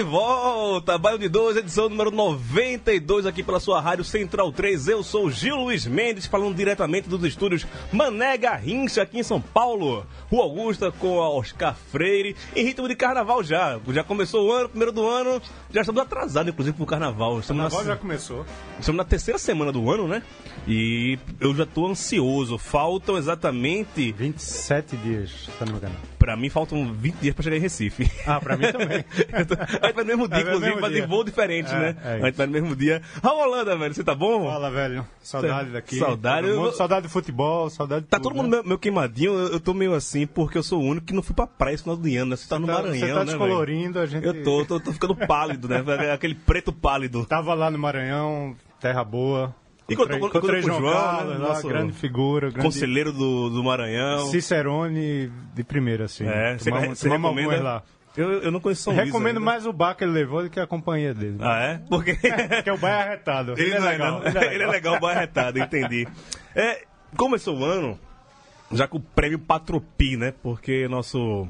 De volta, Baio de 2, edição número 92 aqui pela sua rádio Central 3. Eu sou Gil Luiz Mendes, falando diretamente dos estúdios Mané Garrincha, aqui em São Paulo. Rua Augusta com a Oscar Freire, em ritmo de carnaval já. Já começou o ano, primeiro do ano, já estamos atrasados, inclusive, pro carnaval. Estamos Carnaval na, já começou. estamos na terceira semana do ano, né? E eu já tô ansioso. Faltam exatamente, 27 dias, se não me engano. Pra mim, faltam 20 dias pra chegar em Recife. Ah, pra mim também. Tô- a gente vai no mesmo dia, É, inclusive, mas em voo diferente, É, né? é a gente vai no mesmo dia. Raul Holanda, velho, você tá bom? Fala, velho. Saudade daqui. Saudade. Todo mundo, Saudade do futebol, saudade de Tá tudo, todo mundo né? meio, queimadinho, eu, tô meio assim, porque eu sou o único que não fui pra praia esse final do ano, né? Você tá no Tá- Maranhão, Você tá né, velho? descolorindo, a gente... Eu tô, tô, tô ficando pálido, né? Aquele preto pálido. Tava lá no Maranhão, terra boa. Encontrou- Encontrei, com encontrei o João João, Carlos, né? Nosso grande figura, grande Conselheiro do, do Maranhão. Cicerone de primeira, assim. É, você, Tomamos- você recomenda? lá. Eu, eu não conheço São Luís Recomendo ainda. mais o bar que ele levou do que a companhia dele. Ah, é? Porque... Porque o bar é arretado. Ele, não é, não. ele é Ele é legal, bom arretado, entendi. É, começou o ano já com o prêmio Patropi, né? Porque nosso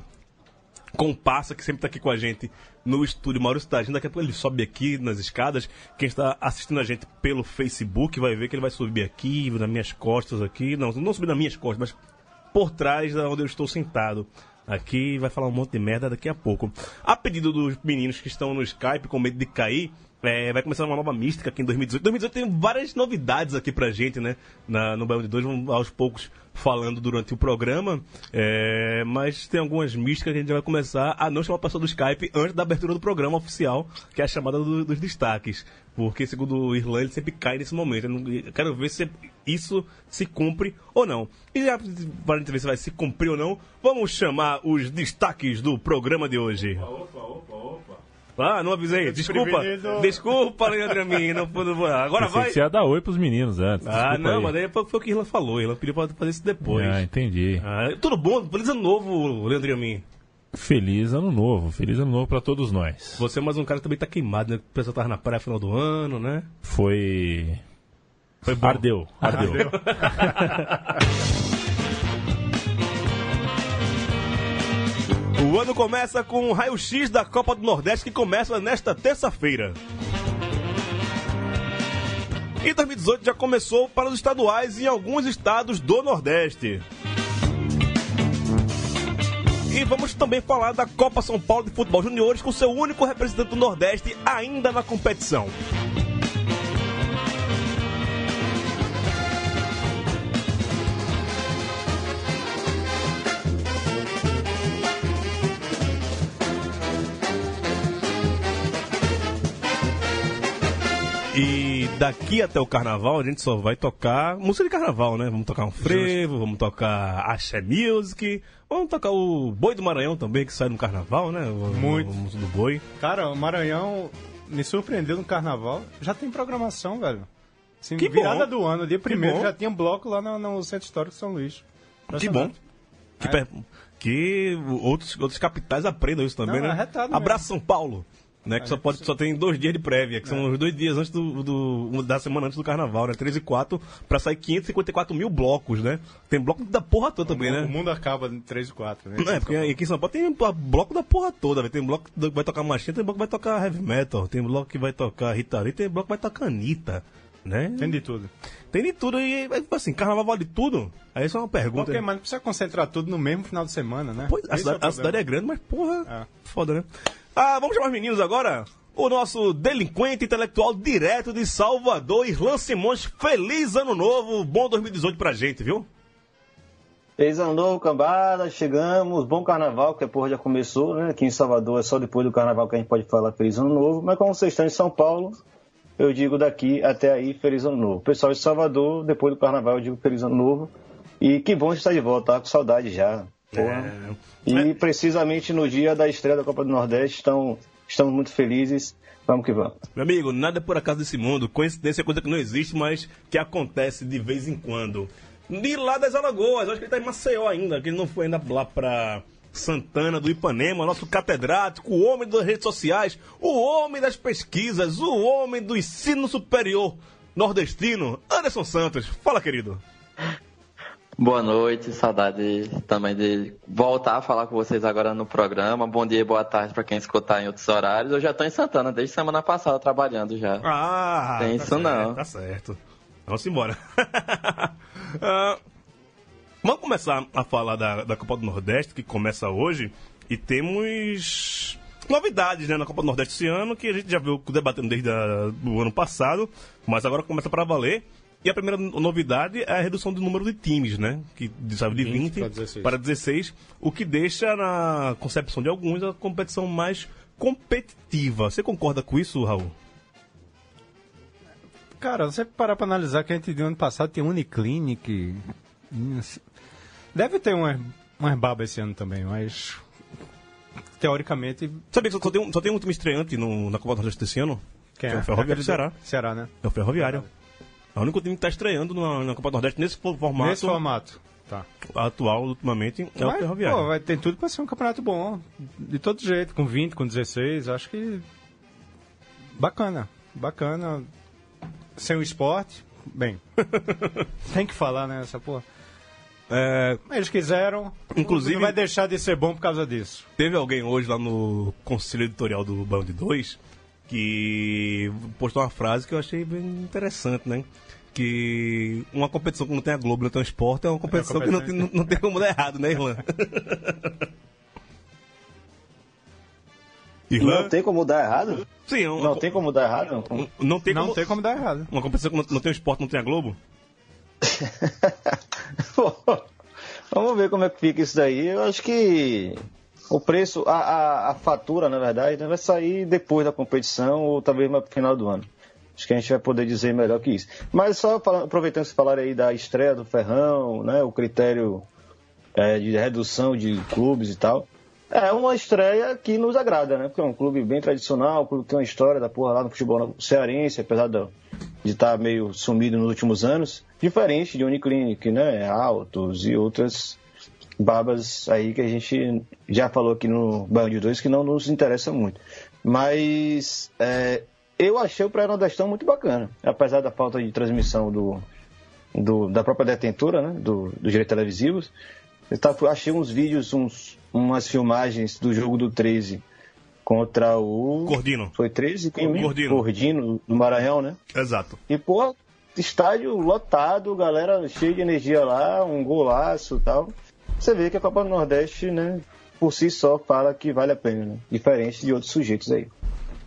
comparsa que sempre tá aqui com a gente no estúdio Maurício Tagino, daqui a pouco ele sobe aqui nas escadas. Quem está assistindo a gente pelo Facebook vai ver que ele vai subir aqui, nas minhas costas aqui. Não, não subir nas minhas costas, mas por trás da onde eu estou sentado. Aqui vai falar um monte de merda daqui a pouco. A pedido dos meninos que estão no Skype com medo de cair, é, vai começar uma nova mística aqui em 2018. 2018 tem várias novidades aqui pra gente, né? Na, no Bairro de Dois, vamos aos poucos falando durante o programa. É, mas tem algumas místicas que a gente vai começar a não chamar a pessoa do Skype antes da abertura do programa oficial, que é a chamada do- dos destaques. Porque, segundo o Irlan, ele sempre cai nesse momento. Eu, não- eu quero ver se isso se cumpre ou não. E já, para a gente ver se vai se cumprir ou não, vamos chamar os destaques do programa de hoje. Ah, não avisei. Desculpa. Desculpa, Leandro Amin. Não, agora vai. você ia dar oi pros meninos antes. Ah, não, aí. mas daí foi o que Irlan falou. Irlan pediu pra fazer isso depois. Ah, entendi. Ah, tudo bom? Feliz ano novo, Leandro Amin. Feliz ano novo. Feliz ano novo pra todos nós. Você é mais um cara que também tá queimado, né? O pessoal tava na praia no final do ano, né? Foi. Foi bom. Ardeu. Ardeu. O ano começa com o raio-x da Copa do Nordeste que começa nesta terça-feira. E 2018 já começou para os estaduais em alguns estados do Nordeste. E vamos também falar da Copa São Paulo de Futebol Juniores com seu único representante do Nordeste ainda na competição. Daqui até o carnaval a gente só vai tocar música de carnaval, né? Vamos tocar um frevo, vamos tocar axé music, vamos tocar o Boi do Maranhão também, que sai no carnaval, né? O- Muito. Música do Boi. Cara, o Maranhão me surpreendeu no carnaval. Já tem programação, velho. Assim, Que virada bom. do ano, dia primeiro, já tinha bloco lá no, no Centro Histórico de São Luís. Que bom. Que, É. per- que outros, outros capitais aprendam isso também, Não, é né? arretado Abraço São Paulo. Né, que só, pode, só tem dois dias de prévia, que são os dois dias antes do, do- da semana antes do carnaval, né? 3 e 4, pra sair 554 mil blocos, né? Tem bloco da porra toda também, né? O mundo acaba em 3 e 4, né? Não, é, porque aqui em São Paulo tem bloco da porra toda, velho. Tem bloco que vai tocar machinha, tem bloco que vai tocar heavy metal, tem bloco que vai tocar Rita Lee, tem bloco que vai tocar Anitta, né? Tem de tudo. Tem de tudo e, assim, carnaval vale tudo? Aí isso é uma pergunta. Porque, mas não precisa concentrar tudo no mesmo final de semana, né? Pois, a, cidade, é o a cidade é grande, mas porra, É. foda, né? Ah, vamos chamar os meninos agora? O nosso delinquente intelectual direto de Salvador, Irlan Simões. Feliz ano novo, bom 2018 pra gente, viu? Feliz ano novo, cambada, chegamos, bom carnaval, que a porra já começou, né? Aqui em Salvador é só depois do carnaval que a gente pode falar feliz ano novo, mas como vocês estão em São Paulo, eu digo daqui até aí feliz ano novo. Pessoal de Salvador, depois do carnaval eu digo feliz ano novo. E que bom estar de volta, tá com saudade já. É. E precisamente no dia da estreia da Copa do Nordeste, estão, estamos muito felizes. Vamos que vamos. Meu amigo, nada é por acaso desse mundo. Coincidência é coisa que não existe, mas que acontece de vez em quando. De lá das Alagoas, acho que ele tá em Maceió ainda, que ele não foi ainda lá pra Santana do Ipanema, nosso catedrático, o homem das redes sociais, o homem das pesquisas, o homem do ensino superior nordestino, Anderson Santos. Fala, querido. Boa noite, saudade também de voltar a falar com vocês agora no programa. Bom dia e boa tarde para quem escutar em outros horários. Eu já tô em Santana desde semana passada trabalhando já. Ah, Tem tá isso certo, não. Tá certo. Vamos embora. Ah, vamos começar a falar da, da Copa do Nordeste, que começa hoje, e temos novidades né, na Copa do Nordeste esse ano, que a gente já viu debatendo desde o ano passado, mas agora começa para valer. E a primeira novidade é a redução do número de times, né? Que sabe, de 20, 20 para 16. para 16, o que deixa na concepção de alguns a competição mais competitiva. Você concorda com isso, Raul? Cara, você parar pra analisar que a gente viu ano passado tem Uniclinic. Deve ter umas, umas babas esse ano também, mas. Teoricamente. Sabia que só tem um, só tem um time estreante no, na Copa do Nordeste desse ano? Quem Que é o Ferroviário do Ceará. Ceará, né? É o Ferroviário. É o único time que está estreando na, na Copa do Nordeste nesse fo- formato Nesse formato. Tá. atual, ultimamente, é o Ferroviário. Pô, vai, tem tudo pra ser um campeonato bom. De todo jeito, com 20, com 16, acho que. Bacana. Bacana. Sem o esporte, bem. tem que falar, né, essa porra. É, Eles quiseram. Inclusive- Não vai deixar de ser bom por causa disso. teve alguém hoje lá no conselho editorial do Band 2 que postou uma frase que eu achei bem interessante, né? Que uma competição que não tem a Globo, não tem o esporte, é uma competição, que não tem, não, não tem como dar errado, né, Irlan? Irlan? Não tem como dar errado? Sim, é uma, Não tem como dar errado? Não. não tem não como, tem como dar errado. Uma competição que não, não tem o esporte, não tem a Globo? Vamos ver como é que fica isso daí. Eu acho que o preço, a, a, a fatura, na verdade, né, vai sair depois da competição ou talvez pro final do ano. Acho que a gente vai poder dizer melhor que isso. Mas só falando- aproveitando que falaram aí da estreia do Ferrão, né, o critério é, de redução de clubes e tal. É uma estreia que nos agrada, né? Porque é um clube bem tradicional, um clube que tem uma história da porra lá no futebol cearense, apesar de estar meio sumido nos últimos anos. Diferente de Uniclinic, né? Altos e outras babas aí que a gente já falou aqui no Band 2 que não nos interessa muito. Mas é, eu achei o pré-nordestão muito bacana, apesar da falta de transmissão do, do- da própria detentora, né? Do, dos direitos televisivos. Eu tava- achei uns vídeos, uns, umas filmagens do jogo do 13 contra o. Gordino. Foi 13? Quem mesmo? Gordino. Gordino, do Maranhão, né? Exato. E, pô, estádio lotado, galera cheia de energia lá, um golaço e tal. Você vê que a Copa do Nordeste, né, por si só, fala que vale a pena, né? Diferente de outros sujeitos aí.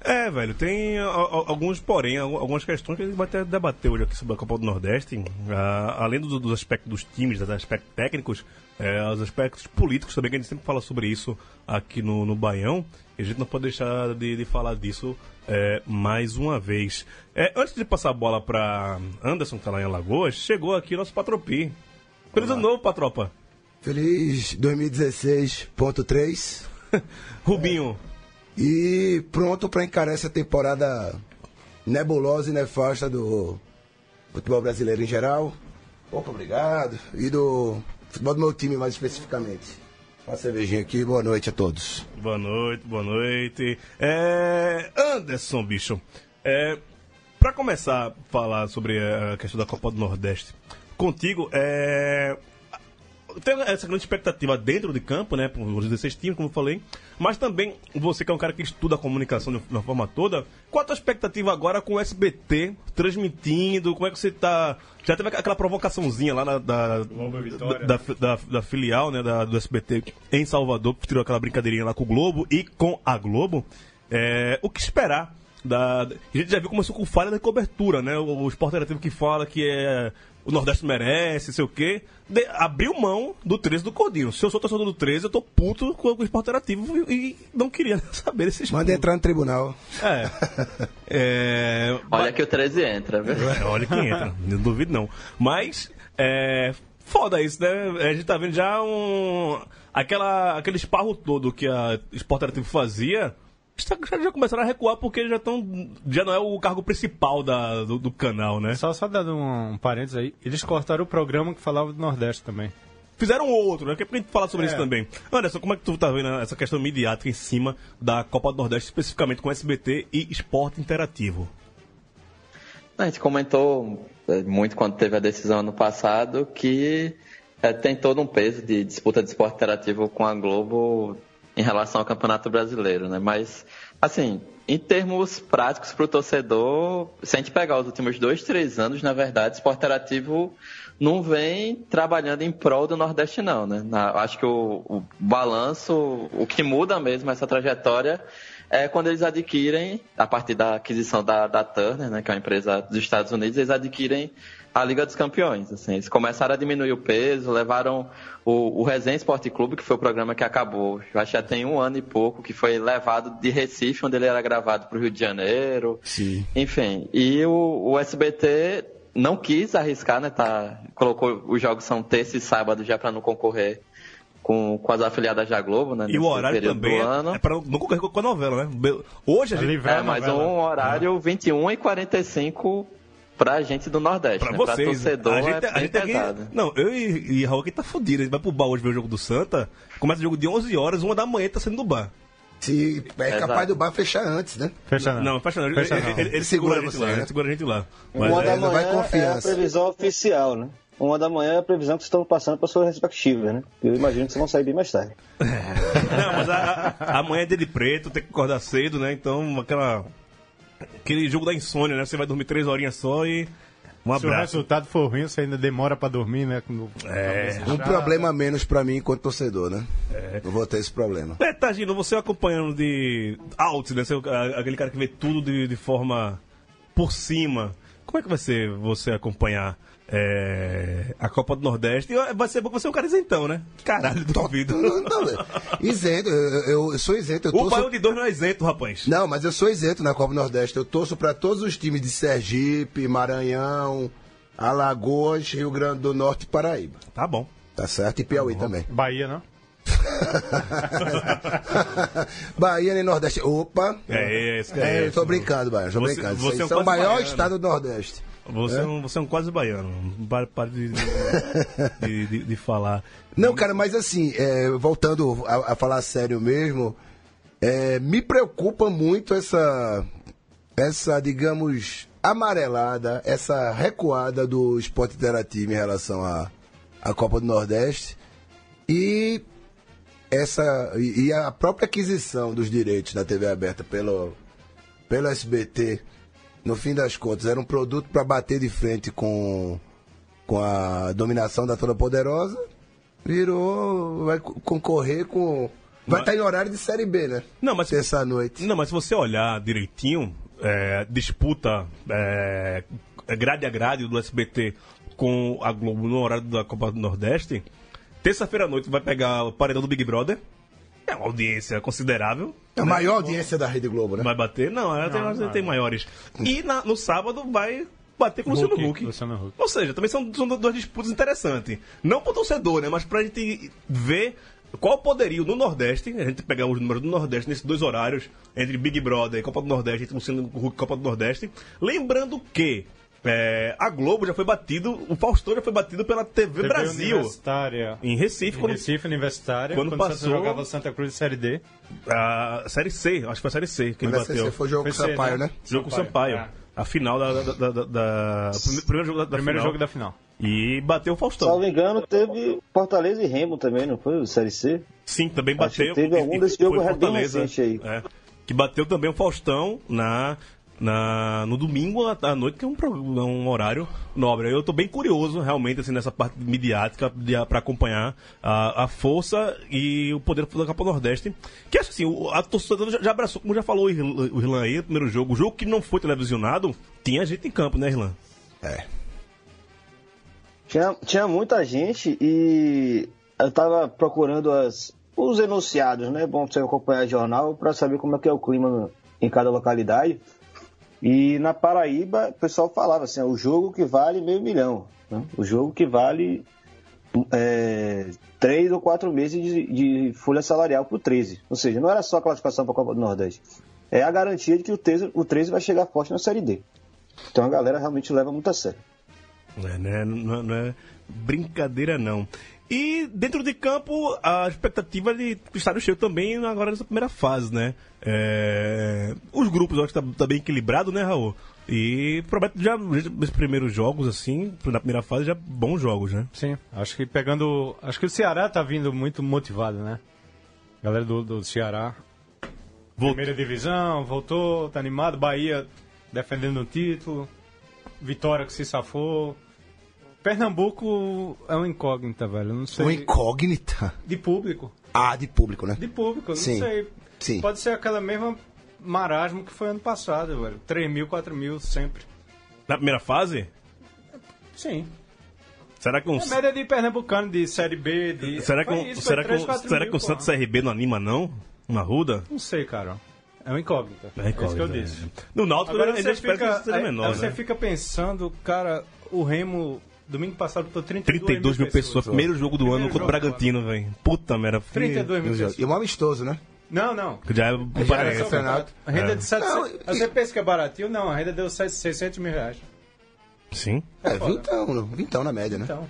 É, velho, tem a- a- alguns, porém, al- algumas questões que a gente vai até debater hoje aqui sobre a Copa do Nordeste. Ah, além do- dos aspectos dos times, dos aspectos técnicos, é, os aspectos políticos também, que a gente sempre fala sobre isso aqui no, no Baião. E a gente não pode deixar de, de falar disso é, mais uma vez. É, antes de passar a bola para Anderson, que tá lá em Alagoas, chegou aqui nosso Patropi. Feliz ano novo, Patropa. Feliz 2016.3 Rubinho. e pronto para encarar essa temporada nebulosa e nefasta do futebol brasileiro em geral. Pouco obrigado. E do futebol do meu time mais especificamente. Uma cervejinha aqui, boa noite a todos. Boa noite, boa noite. É, Anderson, bicho. É, para começar a falar sobre a questão da Copa do Nordeste, contigo, é, tem essa grande expectativa dentro de campo, né? Por os 16 times, como eu falei. Mas também, você que é um cara que estuda a comunicação de uma forma toda, qual a tua expectativa agora com o SBT transmitindo? Como é que você tá. Já teve aquela provocaçãozinha lá na, da, da, da, da- filial né, da, do SBT em Salvador, que tirou aquela brincadeirinha lá com o Globo e com a Globo. É, o que esperar da. A gente já viu começou com falha da cobertura, né? O, o esporte interativo que fala que é. O Nordeste merece, sei o quê. De- abriu mão do 13 do Codinho. Se eu sou torcedor do 13, eu tô puto com o esporte interativo e, e não queria saber desses Manda entrar no tribunal. É. é Olha que o 13 entra, viu? é, olha quem entra, não duvido não. Mas, é. Foda isso, né? A gente tá vendo já um. Aquela, aquele esparro todo que a Sport Interativo fazia. Já, já começaram a recuar porque já estão. Já não é o cargo principal da, do, do canal, né? Só, só dando um, um parênteses aí, eles cortaram o programa que falava do Nordeste também. Fizeram outro, né? Que é pra gente falar sobre É. isso também. Anderson, como é que tu tá vendo essa questão midiática em cima da Copa do Nordeste, especificamente com SBT e Esporte Interativo? A gente comentou é, muito quando teve a decisão ano passado que é, tem todo um peso de disputa de esporte interativo com a Globo em relação ao Campeonato Brasileiro, né? Mas, assim, em termos práticos para o torcedor, se a gente pegar os últimos dois, três anos, na verdade, o esporte não vem trabalhando em prol do Nordeste, não, né? Na- acho que o, o balanço, o que muda mesmo essa trajetória é quando eles adquirem, a partir da aquisição da, da Turner, né, que é uma empresa dos Estados Unidos, eles adquirem a Liga dos Campeões. Assim, eles começaram a diminuir o peso, levaram o, o Resenha Esporte Clube, que foi o programa que acabou, eu acho que já tem um ano e pouco, que foi levado de Recife, onde ele era gravado para o Rio de Janeiro. Sim. Enfim, e o, o SBT não quis arriscar, né? Tá, colocou os jogos são terça e sábado já para não concorrer com, com as afiliadas da Globo, né? E o horário também do é, ano. é pra não concorrer com a novela, né? Hoje a gente. É, mas um horário 21 e 45 pra gente do Nordeste, Pra né? vocês. pra torcedor a gente, é a gente aqui-. Não, eu e, e Raul aqui tá fudido. A gente vai pro bar hoje ver o jogo do Santa. Começa o jogo de 11 horas, uma da manhã tá saindo do bar. Se é Exato. capaz do bar fechar antes, né? Fecha não. Não, fecha não. Ele, Fecha ele, não. ele- ele Segura segura, a gente você, lá. né? Ele segura a gente lá. Mas Uma é- da manhã é a confiança. previsão oficial, né? Uma da manhã é a previsão que vocês estão passando para suas respectivas, né? Eu imagino que vocês vão sair bem mais tarde. Não, mas a, a, amanhã é dia de preto, tem que acordar cedo, né? Então, aquela. Aquele jogo da insônia, né? Você vai dormir três horinhas só e. Um Se o abraço. resultado for ruim, você ainda demora pra dormir, né? Quando- É. Um problema menos pra mim enquanto torcedor, né? Não vou ter esse problema. É, Tagino, você acompanhando de out, né? Você, a- aquele cara que vê tudo de, de forma por cima. Como é que vai ser você acompanhar é, a Copa do Nordeste? E vai ser bom que você é um cara isentão, né? Caralho, duvido. Não, não, não. isento, eu, eu sou isento. Eu O torço... Baião de dois não é isento, rapaz. Não, mas eu sou isento na Copa Nordeste. Eu torço pra todos os times de Sergipe, Maranhão, Alagoas, Rio Grande do Norte e Paraíba. Tá bom. Tá certo? E Piauí também. Bahia, não? Bahia e Nordeste. Opa! É esse, É, é eu tô brincando, Bahia. Tô Você- brincando. você Vocês é são o maior baiano. estado do Nordeste. Você é, um, você é um quase baiano. Para de, de, de- de falar. Não, cara, mas assim, é, voltando a, a falar sério mesmo, é, me preocupa muito essa, essa, digamos, amarelada, essa recuada do esporte interativo em relação à à Copa do Nordeste e essa e a própria aquisição dos direitos da TV aberta pelo, pelo SBT, no fim das contas, era um produto para bater de frente com, com a dominação da Toda Poderosa, virou. vai co- concorrer com. Vai Mas- estar em horário de Série B, né? Não, mas Terça noite. Não, mas se você olhar direitinho, é, disputa é, grade a grade do SBT com a Globo no horário da Copa do Nordeste, terça-feira à noite vai pegar o paredão do Big Brother. É uma audiência considerável. É a maior audiência da Rede Globo, né? Vai bater? Não, ela tem, ela tem maiores. E na- no sábado vai bater com o Luciano Huck. Luciano Huck. Ou seja, também são, são duas disputas interessantes. Não pro torcedor, né? Mas pra gente ver qual o poderio no Nordeste, a gente pegar os números do Nordeste nesses dois horários, entre Big Brother e Copa do Nordeste, entre Luciano Huck e Copa do Nordeste. Lembrando que é, a Globo já foi batido, o Faustão já foi batido pela TV, TV Brasil. Universitária. Em Recife, Em quando Recife Universitária, quando quando, passou- Santos jogava Santa Cruz Série D. a Série C, acho que foi a Série C que ele bateu. esse foi jogo com o Foi C, Sampaio, né? né? Jogo com o Sampaio. Sampaio, A final da. da, da, da- da- prime- primeiro jogo da, da Primeiro final. jogo da final. E bateu o Faustão. Salvo engano, teve Fortaleza e Remo também, não foi? O Série C? Sim, também Acho que bateu. teve algum desse foi jogo bem Fortaleza, recente aí. é, que bateu também o Faustão na na, no domingo à noite, que é um, um horário nobre. Eu tô bem curioso, realmente, assim, nessa parte midiática para acompanhar a, a força e o poder da Copa Nordeste. Que acho assim, o- a torcida já, já abraçou, como já falou o Irlan o aí, no primeiro jogo. O jogo que não foi televisionado, tinha gente em campo, né, Irlan? É. Tinha, tinha muita gente e eu tava procurando as, os enunciados, né? Bom você acompanhar jornal para saber como é que é o clima em cada localidade. E na Paraíba, o pessoal falava assim, é o jogo que vale meio milhão. né? O jogo que vale é, três ou quatro meses de, de folha salarial por 13. Ou seja, não era só a classificação para a Copa do Nordeste. É a garantia de que o 13, o 13 vai chegar forte na Série D. Então a galera realmente leva muito a sério. É, né? não, não é brincadeira, não. E dentro de campo, a expectativa de estádio cheio também agora nessa primeira fase, né? É, Os grupos eu acho que tá, tá bem equilibrado, né, Raul? E promete já nos primeiros jogos, assim, na primeira fase, já bons jogos, né? Sim, acho que pegando. Acho que o Ceará tá vindo muito motivado, né? Galera do, do Ceará. Voltou. Primeira divisão, voltou, tá animado. Bahia defendendo o título. Vitória que se safou. Pernambuco é um incógnita, velho. eu Não sei. Uma incógnita. De público. Ah, de público, né? De público, eu não Sim, sei. sim. Pode ser aquela mesma marasmo que foi ano passado, velho. 3 mil, 4 mil sempre. Na primeira fase? Sim. Será que um. A média de pernambucano, de Série B, de... Será que, um, isso, será que, 3, um, 4 será mil, que o. Santos CRB não anima, não? Uma ruda? Não sei, cara. É um incógnita. É isso que eu incógnita, disse. No Náutico, Agora gente você fica, que seja menor, aí você né? fica pensando, cara, o Remo, domingo passado, botou 32, 32 mil pessoas, primeiro jogo do Primeiro ano contra o Bragantino, velho. Puta merda. fui- 32 mil pessoas. E um amistoso, né? Não, não. Já é Já parece. campeonato. A renda É. de 700. Não, e- Você pensa que é baratinho? Não, a renda deu 600 mil reais. Sim. É, foda. vintão, vintão na média, né? Então,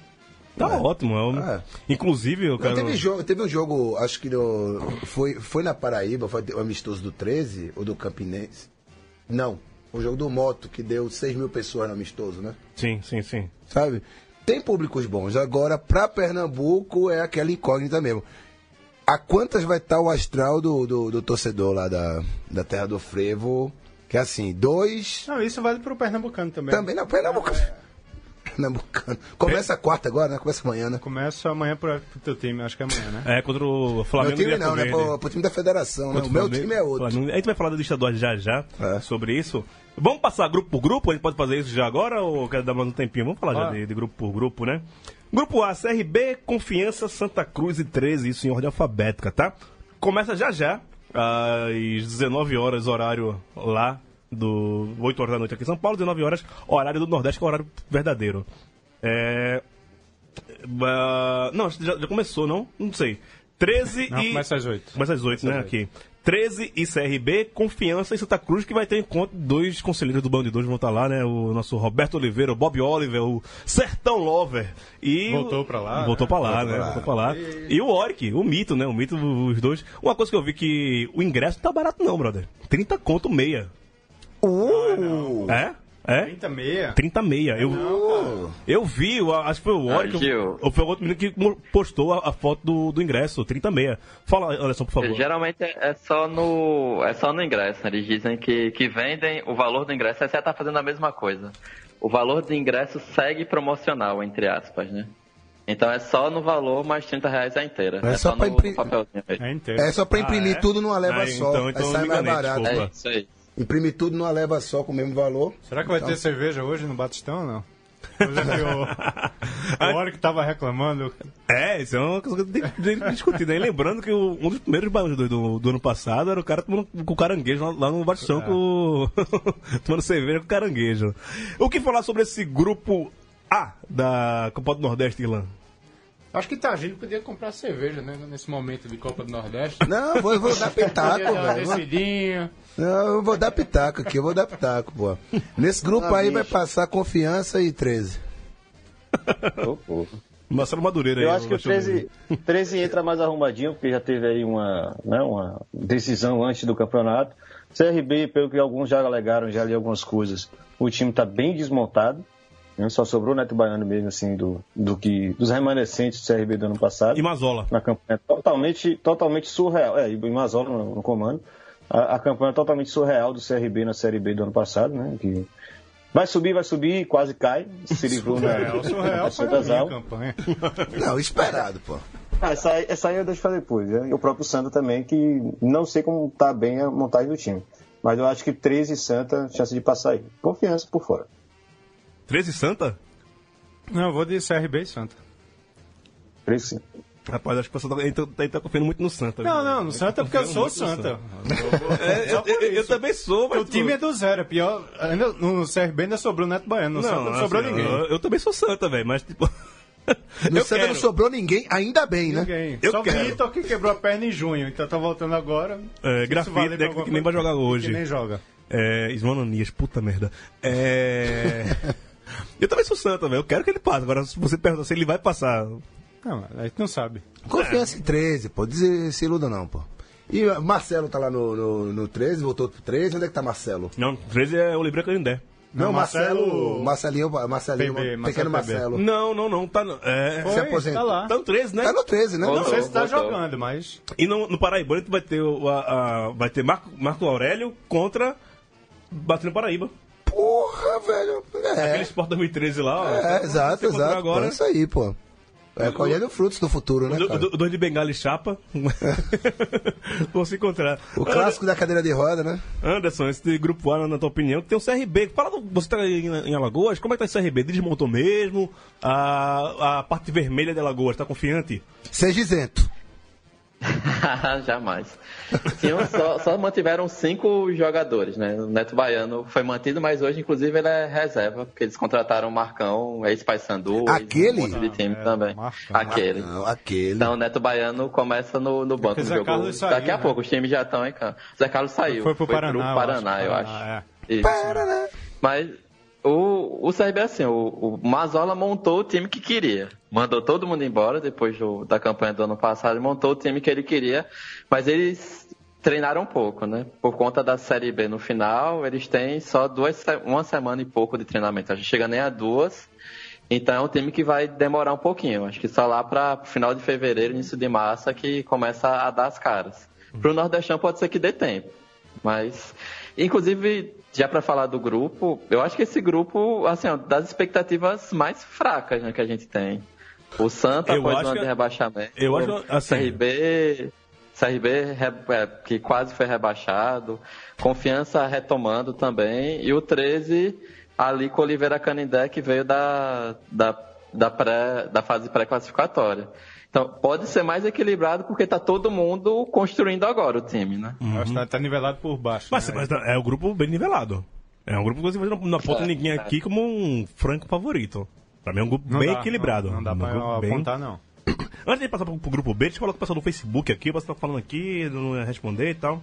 Tá ótimo. é um- É. Inclusive, eu Não, quero. teve, jogo, teve um jogo, acho que no, foi, foi na Paraíba, foi o amistoso do 13 ou do Campinense? Não, o jogo do Moto, que deu 6 mil pessoas no amistoso, né? Sim, sim, sim. Sabe? Tem públicos bons. Agora, pra Pernambuco, é aquela incógnita mesmo. A quantas vai estar o astral do, do, do torcedor lá da, da Terra do Frevo? Que é assim, dois. não, isso vale pro Pernambucano também. Também não, Pernambucano. Pernambucano. Começa a quarta agora, né? Começa amanhã, né? Começa amanhã pro, pro teu time, acho que é amanhã, né? É contra o Meu Flamengo time e não, né? Pro, pro time da federação, né? O meu Flamengo- time é outro. Flamengo. A gente vai falar da lista do já já É. sobre isso. Vamos passar grupo por grupo? A gente pode fazer isso já agora ou quer dar mais um tempinho? Vamos falar já Ah. de, de grupo por grupo, né? Grupo A, CRB, Confiança, Santa Cruz e 13, isso em ordem alfabética, tá? Começa já já, às 19 horas, horário lá do 8 horas da noite aqui em São Paulo, 19 horas, horário do Nordeste, que é o horário verdadeiro. É. ah, não, já, já começou, não? Não sei. 13 Não, e. começa às 8. Começa às 8, né? Aqui. 13 e CRB, Confiança e Santa Cruz, que vai ter encontro. Dois conselheiros do Bando de Dois vão estar lá, né? O nosso Roberto Oliveira, o Bob Oliver, o Sertão Lover. E Voltou pra lá, Voltou né? pra lá, Voltou né? pra lá. Voltou pra lá. E o Oric, o Mito, né? O Mito, os dois. Uma coisa que eu vi que o ingresso não tá barato, não, brother. 30 conto meia. Uh! É? É? 30 meia. 30 meia. Eu, eu vi, eu acho que foi o Gil. ou foi o outro menino que postou a, a foto do, do ingresso, 30 meia. Fala, Anderson, por favor. Geralmente é só no é só no ingresso. né? Eles dizem que, que vendem o valor do ingresso. Você tá fazendo a mesma coisa. O valor do ingresso segue promocional, entre aspas, né? Então é só no valor mais 30 reais a inteira. É É, só só, pra no, imprimir-. É. É só pra imprimir Ah, é? tudo numa leva Ah, só. então- então aí sai mais barato. desculpa. É isso aí. Imprimir tudo numa leva só com o mesmo valor. Será que vai ter cerveja hoje no Batistão ou não? Hoje é que tava reclamando. É, isso é uma coisa que tem tem que discutir. Né? E lembrando que o- um dos primeiros barulhos do, do, do ano passado era o cara tomando com caranguejo lá, lá no Batistão, com, tomando cerveja com caranguejo. O que falar sobre esse grupo A da Copa do Nordeste, Irlan? Acho que Tagino podia comprar cerveja, né? Nesse momento de Copa do Nordeste. Não, eu vou, vou dar pitaco, velho. Não, eu vou dar pitaco aqui, eu vou dar pitaco, pô. Nesse grupo Ah, aí vai bicho. passar confiança e 13. Ô, pô. Marcelo Madureira aí. Eu acho que o acho que- 13, 13 entra mais arrumadinho, porque já teve aí uma, né, uma decisão antes do campeonato. CRB, pelo que alguns já alegaram, já li algumas coisas, o time está bem desmontado. Né, Só sobrou o Neto Baiano mesmo, assim, do, do que, dos remanescentes do CRB do ano passado. E Mazola. Na campanha totalmente, totalmente surreal. É, e Mazola no, no comando. a, a campanha totalmente surreal do CRB na Série B do ano passado, né? Que vai subir, vai subir, quase cai, se livrou na, Surreal, surreal na foi a Santa minha Zal. campanha. Não, esperado, pô. Ah, essa, aí- essa aí eu deixo pra depois. Né? E o próprio Santa também, que não sei como tá bem a montagem do time. Mas eu acho que 13 Santa, chance de passar aí. Confiança por fora. 13 Santa? Não, eu vou de CRB e Santa. 13 sim. Rapaz, acho que você tá, ele tá, ele tá confiando muito no Santa. Não, viu? não, no Santa é porque eu sou o muito Santa. É, eu, eu- eu também sou, mas. O time é do zero, é pior. Ainda, no CRB ainda sobrou o Neto Baiano, no Santa não sobrou assim, ninguém. Eu, eu também sou Santa, velho, mas tipo. No eu Santa quero. não sobrou ninguém, ainda bem, né? Ninguém. Eu Só o. Vitor que quebrou a perna em junho, então tá voltando agora. É, grafite, vale né, que alguma nem vai jogar hoje. Que nem joga. É, Ismanonias, puta merda. É. eu também sou Santa, velho. Eu quero que ele passe. Agora, se você perguntar se ele vai passar. Não, a gente não sabe. Confiança em 13, pô. Diz, se iluda não, pô. E o Marcelo tá lá no, no, no 13, voltou pro 13. Onde é que tá Marcelo? Não, 13 é o Libre Canindé. Não, Não, Marcelo. Marcelinho, Marcelinho, PB, pequeno Marcelo Marcelo. Não, não, não. Tá, no- é, Se Foi, aposentou. Tá lá. tá no 13, né? Tá no 13, né? Não Voltou, sei se tá voltou. jogando, mas. E no, no Paraíba, tu vai ter, o, a, a- vai ter Marco, Marco Aurélio contra Batendo Paraíba. Porra, velho. Aquele É, Sport 2013 lá, ó. é exato, exato. Agora, é isso aí, pô. É colhendo frutos do futuro, né, cara? do, dois de Bengala e Chapa. Vão se encontrar. O clássico da cadeira de roda, né? Anderson, esse grupo A, na tua opinião, tem o CRB. Fala, do, você tá em, em Alagoas, como é que tá esse CRB? Desmontou mesmo? A, a parte vermelha de Alagoas, tá confiante? Seja isento. Jamais. Tinham só, só mantiveram cinco jogadores, né? O Neto Baiano foi mantido, mas hoje, inclusive, ele é reserva, porque eles contrataram o Marcão, ex-Paysandu, Aquele? ex- um monte de time é, também. Marcão. Aquele. Não, aquele. Então, o Neto Baiano começa no, no banco do Zé jogo. Carlos saiu, Daqui a né? pouco, os times já estão em campo. Zé Carlos saiu. Foi pro Paraná, eu Paraná, acho. eu acho. Paraná, Isso. Paraná. Mas o, o CRB, assim, o, o Mazola montou o time que queria. Mandou todo mundo embora depois do- da campanha do ano passado, montou o time que ele queria, mas eles treinaram um pouco, né? Por conta da Série B no final, eles têm só duas, uma semana e pouco de treinamento. A gente chega nem a duas. Então é um time que vai demorar um pouquinho. Acho que só lá para final de fevereiro, início de março, que começa a dar as caras. Para o Nordestão pode ser que dê tempo. Mas, inclusive, já para falar do grupo, eu acho que esse grupo, assim, ó, das expectativas mais fracas né, que a gente tem. O Santa Eu após o ano de rebaixamento. eu acho assim- CRB, CRB é, que quase foi rebaixado. Confiança retomando também. E o 13 ali com o Oliveira Canindé, que veio da, da, da, pré, da fase pré-classificatória. Então, pode ser mais equilibrado porque tá todo mundo construindo agora o time, né? Acho que tá, tá nivelado por baixo. Mas, né? mas é um grupo bem nivelado. É um grupo que você não, não aponta É, ninguém é. aqui como um franco favorito. Pra mim é um grupo Não bem dá, equilibrado. Não, não dá Um pra grupo bem- apontar, não. Antes de passar pro, pro grupo B, deixa eu falar com o pessoal do Facebook aqui, você tá falando aqui, não ia responder e tal.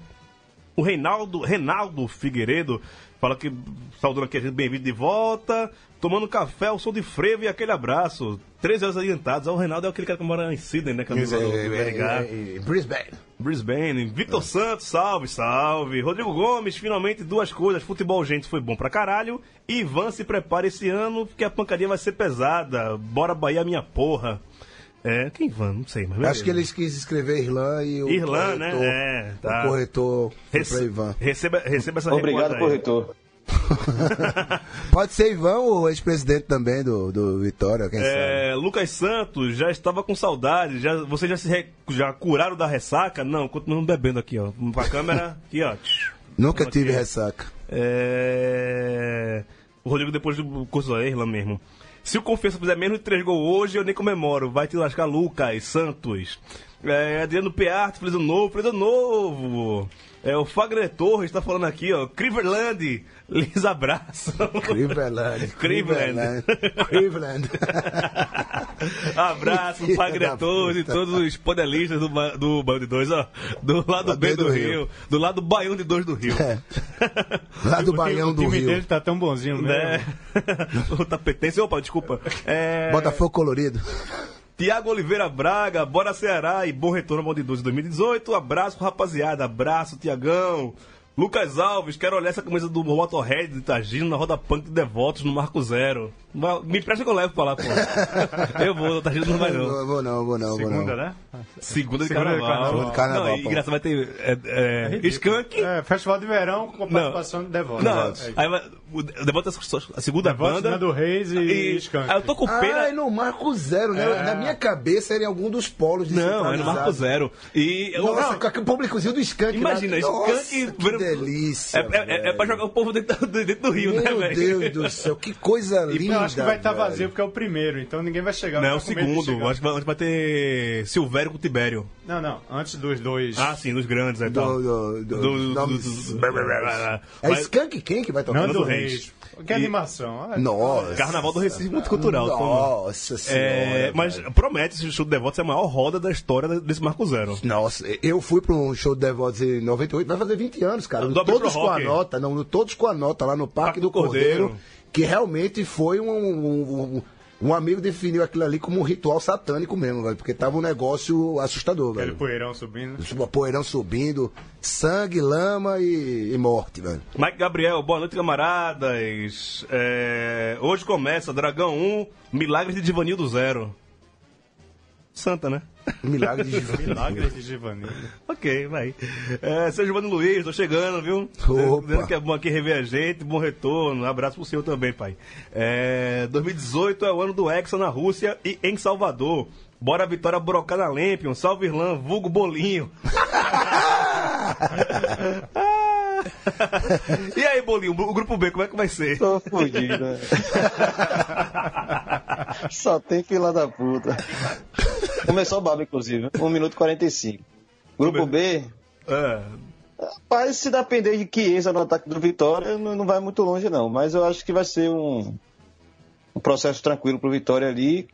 O Reinaldo, Reinaldo Figueiredo fala que saudando aqui a gente bem-vindo de volta, tomando café, o som de frevo e aquele abraço. 13 horas adiantados. O Reinaldo é aquele cara que mora em Sydney, né? Camisa do, do BRH. É, é, Brisbane. Brisbane, Victor Santos, salve, salve. Rodrigo Gomes, finalmente duas coisas. Futebol, gente, foi bom pra caralho. Ivan se prepara esse ano, porque a pancadinha vai ser pesada. Bora Bahia, minha porra. É, quem Ivan? Não sei, mas beleza. Acho que eles quis escrever Irlã e o Irlã, né? corretor, É, tá. o corretor foi Rece- pra Ivan. Receba, receba essa Obrigado, corretor. Pode ser Ivan ou ex-presidente também do, do Vitória, quem sabe. É, Lucas Santos já estava com saudade. Já, vocês já se re- já curaram da ressaca? Não, continuamos bebendo aqui, ó. Pra câmera, aqui, ó. Nunca Aqui. tive ressaca. É... O Rodrigo depois do curso da Irla mesmo. Se o Confiança fizer menos de 3 gols hoje, eu nem comemoro. Vai te lascar Lucas, Santos. É, Adriano Pearte, feliz ano novo, feliz ano novo. É, o Fagner Torres tá falando aqui, ó. Criverland, lhes abraço. Cleveland. Cleveland. Cleveland. Abraço, Torres e todos os panelistas do, do Band 2, ó. Do lado B do do Rio. Rio. Do lado Baião de 2 do Rio. É. Lá do Baião o do time Rio. dele tá tão bonzinho né? o tapetense, opa, desculpa. É... Botafogo colorido. Tiago Oliveira Braga, bora Ceará e bom retorno ao Bom de 12 2018. Abraço, rapaziada. Abraço, Tiagão. Lucas Alves, quero olhar essa camisa do Motorhead de Itagino na roda punk de Devotos no Marco Zero. Me empresta que eu levo pra lá, pô. eu vou, o Tagino não vai não. Vou, vou não, vou não, vou não. Segunda, né? Segunda de Segunda de carnaval. carnaval. Segunda de carnaval, Não, e engraçado, vai ter é, é, Skank. É, festival de verão com participação de Devoto. Não, É aí vai, o Devotos é a segunda Devoto, banda. Nando Reis e, E, Skank. aí eu tô com pena. Ah, é no Marco Zero, né? Na minha cabeça era em algum dos polos Não, é no. Marco Zero. E Nossa, não, com aquele públicozinho do Skank. Imagina, lá. Skank delícia. é, é, é, é pra jogar o povo dentro, dentro do rio, né, Meu velho? Deus do céu, que coisa linda. Eu acho que vai estar velho. vazio porque é o primeiro, então ninguém vai chegar. Não, é o segundo. Acho que vai, vai ter Silvério com Tibério. Não, não, antes dos dois. Ah, sim, dos grandes, é Do, tal. do, do, Do- dos do- nomes- do- do- É Skank quem que vai tocar? Nando Nando Reis. Reis. Que E- animação. Ah, Nossa. Carnaval do Recife Multicultural. toma. Nossa senhora. É, mas promete esse show do Devotos é a maior roda da história desse Marco Zero. Nossa, eu fui para um show de Devotos em 98, vai fazer 20 anos, cara. Do No todos com a nota, não, no todos com a nota, lá no Parque, Parque do, do Cordeiro, Cordeiro. que realmente foi um, um, um- um amigo definiu aquilo ali como um ritual satânico mesmo, velho, porque tava um negócio assustador, Aquele velho. poeirão subindo. Poeirão subindo, sangue, lama e, e morte, velho. Mike Gabriel, boa noite, camaradas. É, hoje começa Dragão 1, Milagres de Divanildo Zero. Santa, né? Milagre de Jesus. Milagres de Givanildo. Ok, vai. É, seu Giovanni Luiz, tô chegando, viu? Opa. Dizendo que é bom aqui rever a gente, bom retorno. Um abraço pro senhor também, pai. É, 2018 é o ano do Hexa na Rússia e em Salvador. Bora Vitória brocar na Lempion. Salve Irlã, vulgo bolinho. e aí, bolinho, o grupo B, como é que vai ser? Tô fudido, né? Só tem fila da puta. Começou o babo, inclusive. 1 minuto e 45. Grupo B, É, Rapaz, se depender de Chiesa no ataque do Vitória, não, não vai muito longe, não. Mas eu acho que vai ser um, um processo tranquilo pro Vitória ali.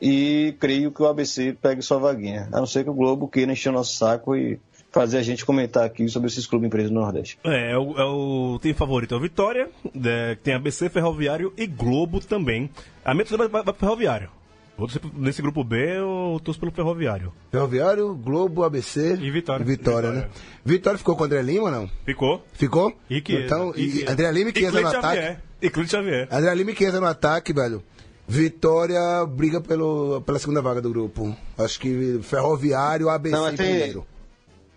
E creio que o ABC pegue sua vaguinha. A não ser que o Globo queira encher o nosso saco e fazer a gente comentar aqui sobre esses clubes empresas do Nordeste. É, é o, é o time favorito é o Vitória, é, tem ABC, Ferroviário e Globo também. A minha torcida vai, vai pro Ferroviário. Vou torcer Nesse grupo B, eu torço pelo Ferroviário. Ferroviário, Globo, ABC E Vitória. Vitória, né? Vitória ficou com o André Lima, não? Ficou? Ficou? E Chiesa. Então, E e. André Lima e E Chiesa no ataque. E Cleide Xavier. André Lima e Chiesa no ataque, velho. Vitória briga pelo, pela segunda vaga do grupo. Acho que Ferroviário, ABC Não, tem- primeiro.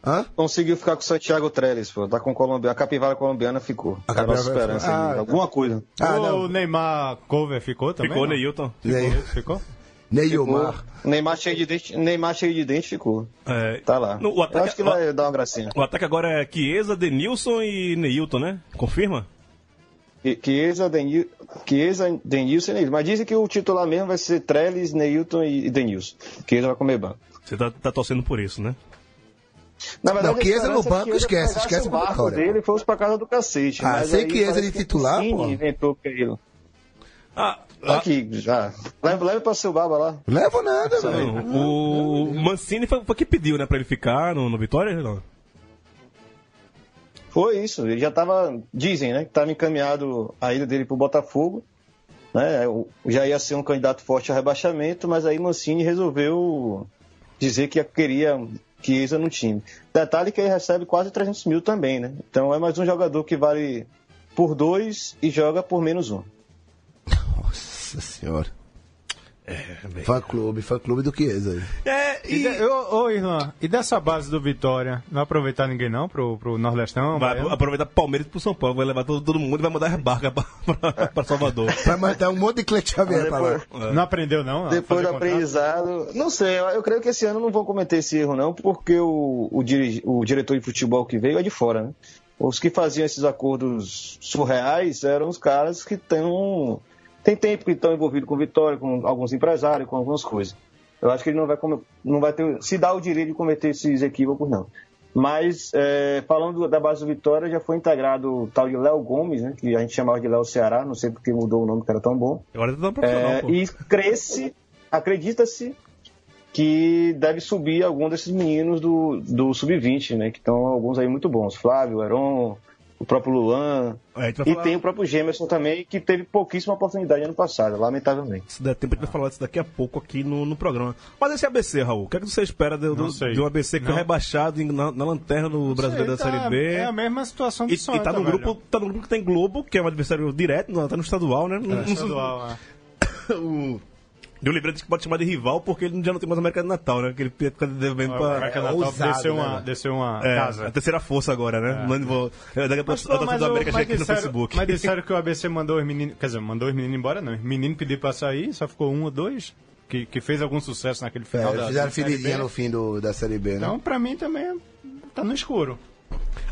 Hã? Conseguiu ficar com o Santiago Trellis, pô. Tá com o colombiano. A capivara colombiana ficou. A A nossa capivara esperança. ficou. ali. Ah, Alguma coisa. Ah, o não. Neymar Cover ficou também? Ficou? Neilton. Ney- Ficou? Neymar. Neymar cheio de dente, Neymar cheio de dente ficou. É, Tá lá. no- o, Eu ataque, acho que vai dar uma gracinha. o ataque agora é Chiesa, Denilson e Neilton, né? Confirma? Chiesa, Denil- Chiesa, Denilson e Neilton. Mas dizem que o titular mesmo vai ser Trellis, Neilton e Denilson. Chiesa vai comer banco. Você tá, tá torcendo por isso, né? Na Não, a Chiesa no é que banco, esquece, esquece o barco Vitória. dele e fosse pra casa do cacete. Ah, sem aí Chiesa de que titular, pô. inventou que ele... Ah, ah, Aqui, já. Leva, leva pra seu baba lá. Levo nada, velho. não, o Mancini foi, foi que pediu, né, pra ele ficar no, no Vitória? Não. Foi isso. Ele já tava, dizem, né, que estava encaminhado a ida dele pro Botafogo. Né, já ia ser um candidato forte ao rebaixamento, mas aí Mancini resolveu dizer que queria Chiesa no time. Detalhe que ele recebe quase 300 mil também, né? Então é mais um jogador que vale por dois e joga por menos um. Nossa senhora. Fã clube, fã clube do Chiesa aí. É, E de, ô, ô, Irlan, e dessa base do Vitória, não aproveitar ninguém não pro, pro Nordestão? Vai Baiano? aproveitar Palmeiras pro São Paulo, vai levar todo, todo mundo e vai mandar as barcas pra, pra, pra Salvador. Vai mandar um monte de Cleiton Xavier pra lá. Não aprendeu não? a Depois do aprendizado, não sei, eu, eu creio que esse ano não vão cometer esse erro, não, porque o, o, dirige- o diretor de futebol que veio é de fora, né? Os que faziam esses acordos surreais eram os caras que têm um, tem tempo que estão envolvidos com Vitória, com alguns empresários, com algumas coisas. Eu acho que ele não vai, não vai ter, se dá o direito de cometer esses equívocos, não. Mas, é, falando da base do Vitória, já foi integrado o tal de Léo Gomes, né? Que a gente chamava de Léo Ceará, não sei porque mudou o nome, que era tão bom. Agora tá profissional, É, pô. e cresce, acredita-se que deve subir algum desses meninos do, do sub-20, né? Que estão alguns aí muito bons. Flávio, Heron, o próprio Luan. É, E falar- tem o próprio Gemerson também, que teve pouquíssima oportunidade ano passado, lamentavelmente. Se der tempo, a gente vai falar disso daqui a pouco aqui no, no programa. Mas esse ABC, Raul, o que, é que você espera do, do- de um ABC que foi Não. rebaixado em- na, na lanterna do Brasileiro da Tá- Série B? É a mesma situação do E, e Santa, tá, no velho. grupo, tá no grupo que tem Globo, que é um adversário direto, não, tá no estadual, né? É, não- estadual, é. o Deu livre que pode chamar de rival porque ele já não tem mais América do Natal, né? Que ele fica devendo pra. América é Natal ousado, desceu né, uma, velho? desceu uma É, casa. a terceira força agora, né? Mande vou- Daqui a pouco a torcida mas, da o- América chega aqui no disseram- Facebook. mas disseram que o ABC mandou os meninos. Quer dizer, mandou os meninos embora, não. Os meninos pediram pra sair, só ficou um ou dois. Que, que fez algum sucesso naquele final É, da fizeram da Série feridinha B. no fim do, da Série B, né? Então, pra mim também tá no escuro.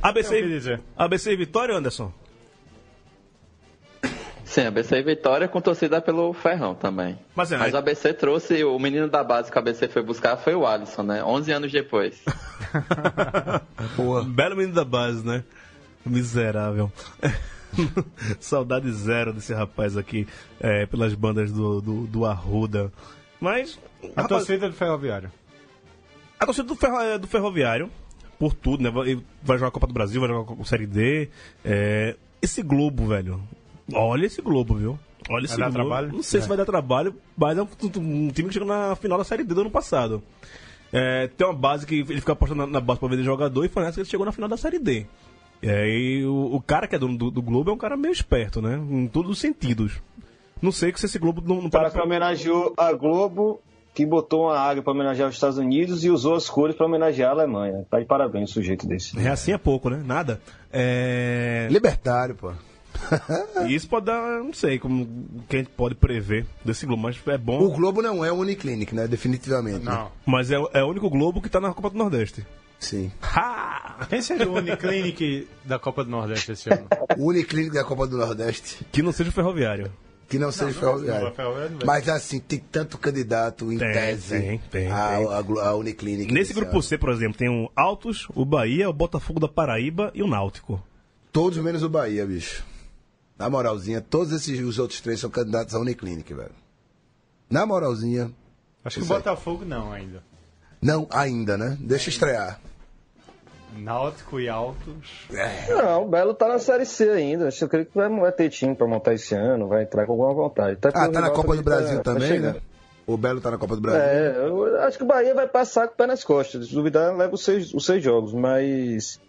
ABC, É o que dizer. ABC e Vitória, Anderson? Sim, ABC e Vitória com torcida pelo Ferrão também. Mas, é, Mas o ABC trouxe, o menino da base que o ABC foi buscar foi o Alisson, né? 11 anos depois. Belo menino da base, né? Miserável. Saudade zero desse rapaz aqui, é, pelas bandas do, do, do Arruda. Mas. A rapaz, torcida do Ferroviário. A torcida do, ferro, é, do Ferroviário, por tudo, né? Vai, vai jogar a Copa do Brasil, vai jogar a Série D. é, esse Globo, velho. Olha esse Globo, viu? Olha esse dar Globo. trabalho? Não sei se vai dar trabalho, mas é um, um time que chegou na final da Série D do ano passado. É, tem uma base que ele fica apostando na, na base pra vender jogador e foi nessa que ele chegou na final da Série D. É, e o, o cara que é dono do, do Globo é um cara meio esperto, né? Em todos os sentidos. Não sei que se esse Globo não, não O cara para que homenageou a Globo, que botou uma águia pra homenagear os Estados Unidos e usou as cores pra homenagear a Alemanha. Tá de parabéns o sujeito desse. É assim é pouco, né? Nada. É... Libertário, pô. E isso pode dar, não sei, como o que a gente pode prever desse Globo, mas é bom. O Globo não é o Uniclinic, né? Definitivamente. né? Não. Mas é, é o único Globo que tá na Copa do Nordeste. Sim. Ha! Quem seria o Uniclinic da Copa do Nordeste esse ano? O Uniclinic da Copa do Nordeste, Que não seja o ferroviário. que não seja ferroviário. Ferroviário não vai Mas assim, tem tanto candidato em Tem, tese tem, tem, a, tem. a, a Uniclinic. Nesse grupo ano. C, por exemplo, tem o Altos, o Bahia, o Botafogo da Paraíba e o Náutico. Todos menos o Bahia, bicho. Na moralzinha, todos esses os outros três são candidatos à Uniclinic, velho. Na moralzinha. Acho que o. Botafogo não ainda. Não, ainda, né? Deixa estrear. Náutico e Altos. Não, o Belo tá na Série C ainda. Acho que eu creio que vai, vai ter time pra montar esse ano, vai entrar com alguma vontade. Até Ah, tá o na Copa do também Brasil tá- tá também, chegando. né? O Belo tá na Copa do Brasil. É, eu acho que o Bahia vai passar com o pé nas costas. Se duvidar, leva os seis, os seis jogos. Mas,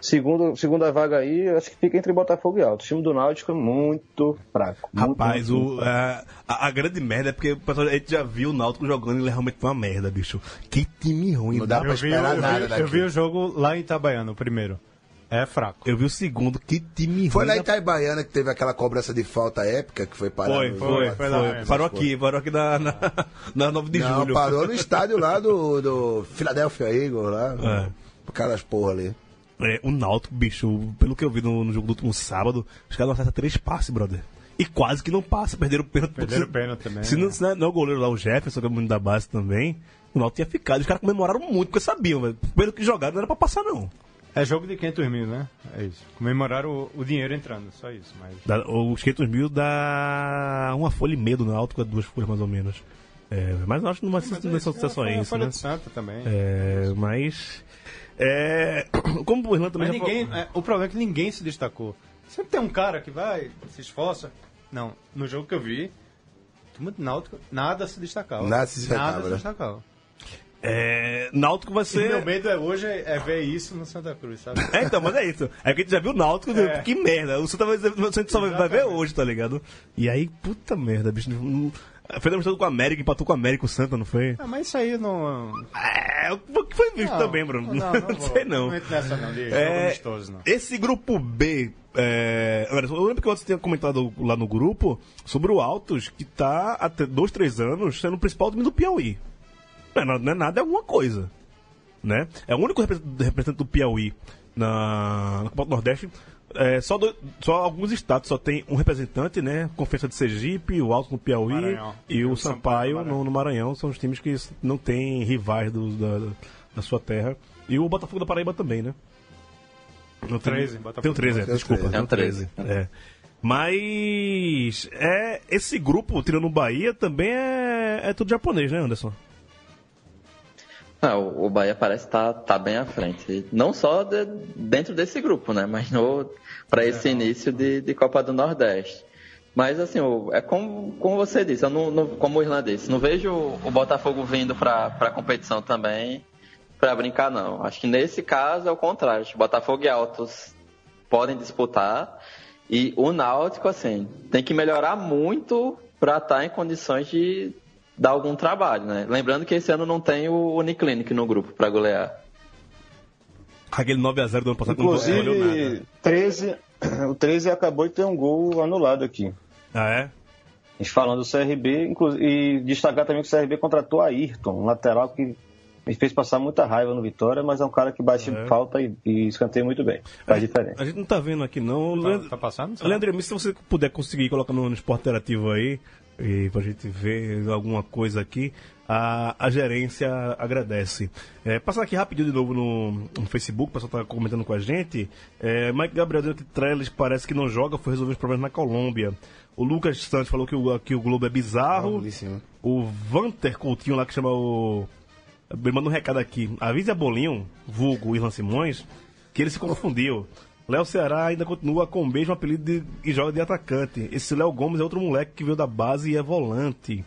segundo, segunda vaga aí, acho que fica entre Botafogo e Alto. O time do Náutico é muito fraco. muito, Rapaz, muito, o, muito fraco. a, a- a grande merda é porque o pessoal, a gente já viu o Náutico jogando e ele realmente foi uma merda, bicho. Que time ruim. Não dá pra Eu vi, esperar eu, nada vi, daqui. eu vi o jogo lá em Itabaiana, o primeiro. É fraco. Eu vi o segundo, que time Foi ruim. lá em Itaibaiana que teve aquela cobrança de falta épica que foi parar. Foi, no- foi, foi foi. lá. Parou aqui, parou aqui na, na, na 9 de Não, julho. parou no estádio lá do, do Philadelphia Eagles, lá. É. Aquelas porra ali. É, o Náutico, bicho, pelo que eu vi no, no jogo do último sábado, os caras não acertam três passes, brother. E quase que não passa, perderam o pênalti. Perderam o pênalti também, Se não, né? se não é- não é o goleiro lá, o Jefferson, que é o menino da base também, o Náutico tinha ficado. Os caras comemoraram muito, porque sabiam, velho. Pelo que jogaram, não era pra passar, não. É jogo de 500 mil, né? É isso. Comemoraram o, o dinheiro entrando, só isso. Mas... Dá- os 500 mil dá uma folha e meia do Náutico, duas folhas mais ou menos. É, mas eu acho que não vai ser, não vai ser só Foi a isso, Folha né? de Santa também. É, mas. É, como o Irlanda também Mas já falou- ninguém, é, o problema é que ninguém se destacou. Sempre tem um cara que vai, se esforça. Não, no jogo que eu vi, turma do Náutico, nada se destacava. Nada se destacava, Nada se né? destacava. É, Náutico vai E ser. meu medo é hoje é, é ver isso no Santa Cruz, sabe? É, então, mas é isso. É que a gente já viu o Náutico, É. que merda. O Santa vai, o Santa só vai- vai ver hoje, tá ligado? E aí, puta merda, bicho. não- Foi demonstrado com o América, empatou com o América o Santa, não foi? Ah, mas isso aí não. É, o que foi visto Não, também, Bruno. Não, não, vou. sei não. Não nessa não, de É, amistoso, não. esse grupo B, é, eu lembro que você tinha comentado lá no grupo sobre o Altos, que tá há dois, três anos sendo o principal time do Piauí. Não é, nada- não é nada, é alguma coisa. Né? É o único repre- representante do Piauí na, na Copa do Nordeste. É, só, do- só alguns estados só tem um representante, né? Confiança de Sergipe, o Alto no Piauí Maranhão. e o, o Sampaio, Sampaio no, no Maranhão. São os times que não têm rivais do- da, da sua terra. E o Botafogo da Paraíba também, né? Não tem- 13, Botafogo Tem o 13, é, desculpa. 13. Tem o É o 13. É. Mas é, esse grupo, tirando o Bahia, também é, é tudo japonês, né, Anderson? Ah, o Bahia parece estar tá, bem à frente. Não só de- dentro desse grupo, né? Mas para esse início de, de Copa do Nordeste. Mas assim, é como, como você disse, eu não, não- como o Irlan disse, não vejo o Botafogo vindo para a competição também para brincar, não. Acho que nesse caso é o contrário. Botafogo e Altos podem disputar. E o Náutico, assim, tem que melhorar muito para estar em condições de dar algum trabalho, né? Lembrando que esse ano não tem o Uniclinic no grupo para golear. Aquele 9x0 do ano passado não valeu nada. Inclusive, 13, o 13 acabou de ter um gol anulado aqui. Ah, é? A gente falando do CRB, e destacar também que o CRB contratou a Ayrton, um lateral que me fez passar muita raiva no Vitória, mas é um cara que bate É. falta e, e escanteia muito bem. Faz diferença. A gente não tá vendo aqui, não. Leandro, Tá passando? Leandro se você puder conseguir colocar no, no esporte interativo aí, e pra gente ver alguma coisa aqui, a, a gerência agradece. É, passando aqui rapidinho de novo no, no Facebook, o pessoal tá comentando com a gente. É, Mike Gabriel dizendo que Trellis parece que não joga, foi resolver os problemas na Colômbia. O Lucas Santos falou que o, que o Globo é bizarro. Belíssimo. O Vanter Coutinho lá que chama o. Ele manda um recado aqui. Avise a Bolinho, vulgo Irlan Simões, que ele se confundiu. Léo Ceará ainda continua com o mesmo apelido de, e joga de atacante. Esse Léo Gomes é outro moleque que veio da base e é volante.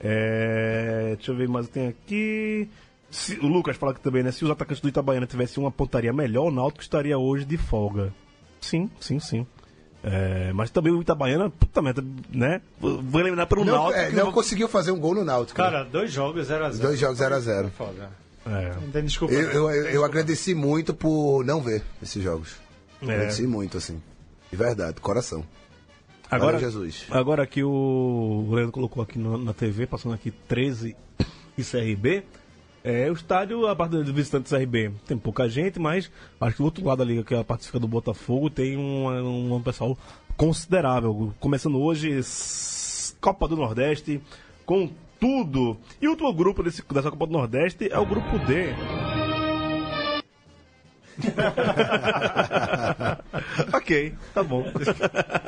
É, deixa eu ver mais o que tem aqui. Se- o Lucas fala que também, né? Se os atacantes do Itabaiana tivessem uma pontaria melhor, o Náutico estaria hoje de folga. Sim, sim, sim. É, mas também o Itabaiana, puta merda, né? Vou eliminar pelo Não, Náutico. é, não não- conseguiu fazer um gol no Náutico. né? Cara, dois jogos 0x0. Dois jogos 0 a 0 Foda. É. Não tem desculpa. Eu, eu, Tem eu desculpa. agradeci muito por não ver esses jogos. É. Agradeci muito, assim. De verdade, coração. Agora, Valeu, Jesus. agora aqui o, o Leandro colocou aqui no- na TV, passando aqui 13 e CRB. É, o estádio, a parte do visitante do CRB, tem pouca gente, mas acho que do outro lado ali, que é a parte que fica do Botafogo, tem um, um, um pessoal considerável. Começando hoje, Copa do Nordeste, com tudo. E o último grupo desse, dessa Copa do Nordeste é o grupo D. ok, tá bom.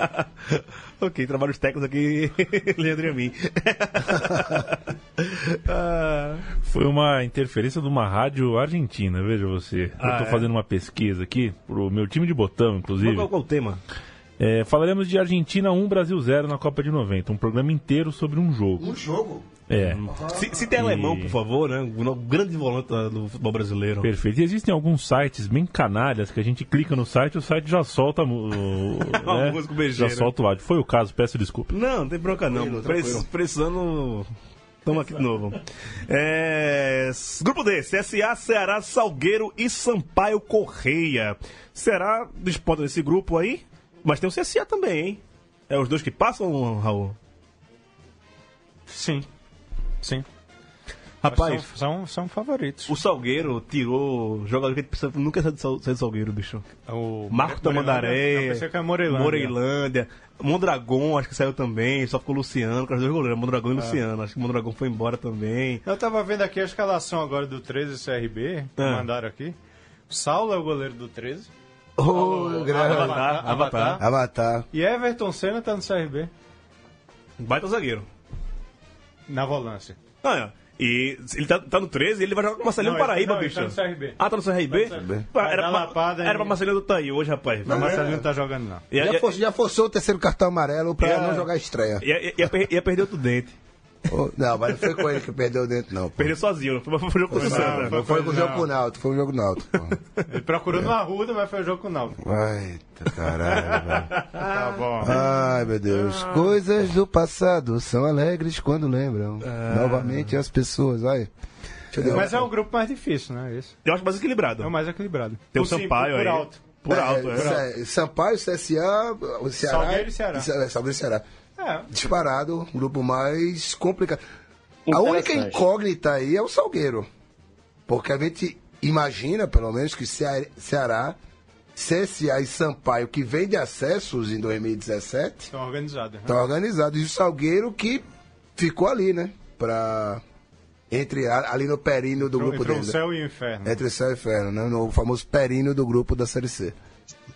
ok, trabalhos técnicos aqui, Leandro e a mim. Ah, Foi uma interferência de uma rádio argentina, veja você. Ah, Eu tô é? fazendo uma pesquisa aqui pro meu time de botão, inclusive. qual, qual é o tema? É, falaremos de Argentina 1, Brasil 0 na Copa de 90. Um programa inteiro sobre um jogo. Um jogo? É. Se, se tem alemão, por favor, né? O grande volante do futebol brasileiro. Perfeito. E existem alguns sites bem canalhas que a gente clica no site e o site já solta o, né? música já beijeira. solta o áudio. Foi o caso, peço desculpa. Não, não tem bronca não. Prec-. Precisando. Estamos aqui de novo. É, Grupo D, CSA, Ceará, Salgueiro e Sampaio Correia. Será disputa desse grupo aí? Mas tem o CSA também, hein? É os dois que passam, Raul? Sim. Sim. Rapaz, São, são, são favoritos. o Salgueiro tirou o jogador que nunca sai do Salgueiro, bicho. O Marco Tamandaré, Eu pensei que era Morelândia. Moreilândia, Mondragon, acho que saiu também, só ficou o Luciano, com os dois goleiros, Mondragon e Luciano. Acho que o Mondragon foi embora também. Eu tava vendo aqui a escalação agora do 13 CRB, que Ah. mandaram aqui. O Saulo é o goleiro do 13. Ô, grande. Avatar, Avatar. Avatar. E Everton Senna tá no CRB, Baita zagueiro. Na volância. Ah, é. E ele tá, tá no 13 e ele vai jogar com o Marcelinho Não, Paraíba, não, ele bicho. tá no CRB. Ah, tá no CRB? Tá no CRB. Vai Era, pra, era pra Marcelinho do Taí hoje, rapaz. Mas Marcelinho não tá jogando, não. Ia, Já, ia, for, já forçou o terceiro cartão amarelo pra Ia- não jogar estreia. ia, ia per- ia perder outro dente. Não, mas não foi com ele que perdeu o dentro, não. pô. Perdeu sozinho, não foi foi jogo com o Foi não, Não foi com o Não. jogo com o Náutico, foi o jogo Náutico. pô. Ele procurou no Arruda, mas foi o jogo com o Náutico. Eita, caralho, velho. Tá bom. Ai, meu Deus. Coisas do passado são alegres quando lembram. Novamente as pessoas, vai. Mas é um grupo mais difícil, né? Esse. Eu acho mais equilibrado. É o mais equilibrado. Tem o Por Sampaio por aí. alto. Por alto, é. Sa- Sampaio, CSA, o Ceará. Salgueiro e Ceará. Ce- Salgueiro e Ceará. É. Disparado, o grupo mais complicado. A única incógnita aí é o Salgueiro. Porque a gente imagina, pelo menos, que Cea- Ceará, CSA e Sampaio, que vem de acessos em 2017, Estão organizados. né? estão organizados. E o Salgueiro que ficou ali, né? Pra. Entre, ali no períneo do grupo Entre o dele. né? céu e o inferno. Entre o céu e o inferno, né? No famoso períneo do grupo da Série C.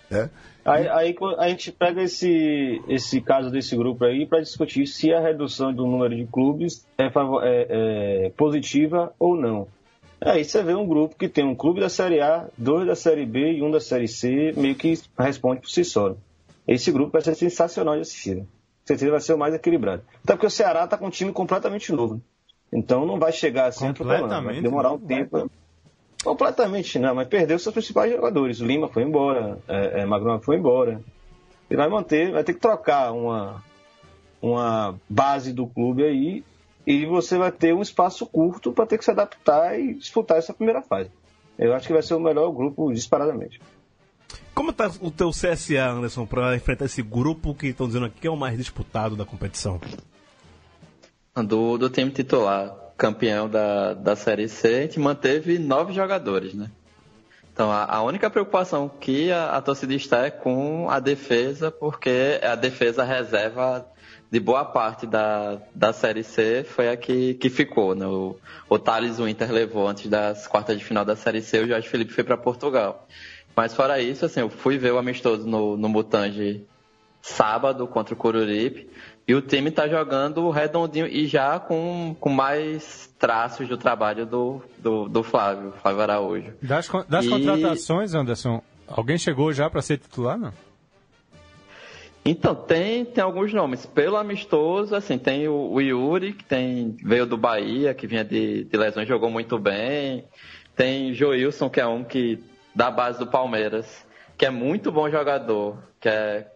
Né? Aí, aí a gente pega esse, esse caso desse grupo aí para discutir se a redução do número de clubes é, é- é positiva ou não. Aí você vê um grupo que tem um clube da Série A, dois da Série B e um da Série C, meio que responde por si só. Esse grupo vai ser sensacional de assistir. Certeza vai ser o mais equilibrado. Até porque o Ceará está com um time completamente novo. Então não vai chegar assim atropelando, vai Completamente demorar um tempo. Completamente não, mas perdeu seus principais jogadores. O Lima foi embora, é, é, Magrão foi embora. E vai manter, vai ter que trocar uma, uma base do clube aí e você vai ter um espaço curto para ter que se adaptar e disputar essa primeira fase. Eu acho que vai ser o melhor grupo disparadamente. Como tá o teu CSA, Anderson, para enfrentar esse grupo que estão dizendo aqui que é o mais disputado da competição? Do, do time titular, campeão da, da Série C, a gente manteve nove jogadores, né? Então, a, a única preocupação que a, a torcida está é com a defesa, porque a defesa reserva de boa parte da, da Série C foi a que, que ficou, né? O, o Thales Winter levou antes das quartas de final da Série C, o Jorge Felipe foi para Portugal. Mas fora isso, assim, eu fui ver o amistoso no, no Mutange sábado contra o Coruripe. E o time está jogando redondinho e já com, com mais traços do trabalho do, do, do Flávio, Flávio Araújo. Das, das E- contratações, Anderson, alguém chegou já para ser titular, não? Então, tem, tem alguns nomes. Pelo amistoso, assim, tem o, o Yuri, que tem, veio do Bahia, que vinha de, de lesões, jogou muito bem. Tem Joilson, que é um que da base do Palmeiras, que é muito bom jogador, que é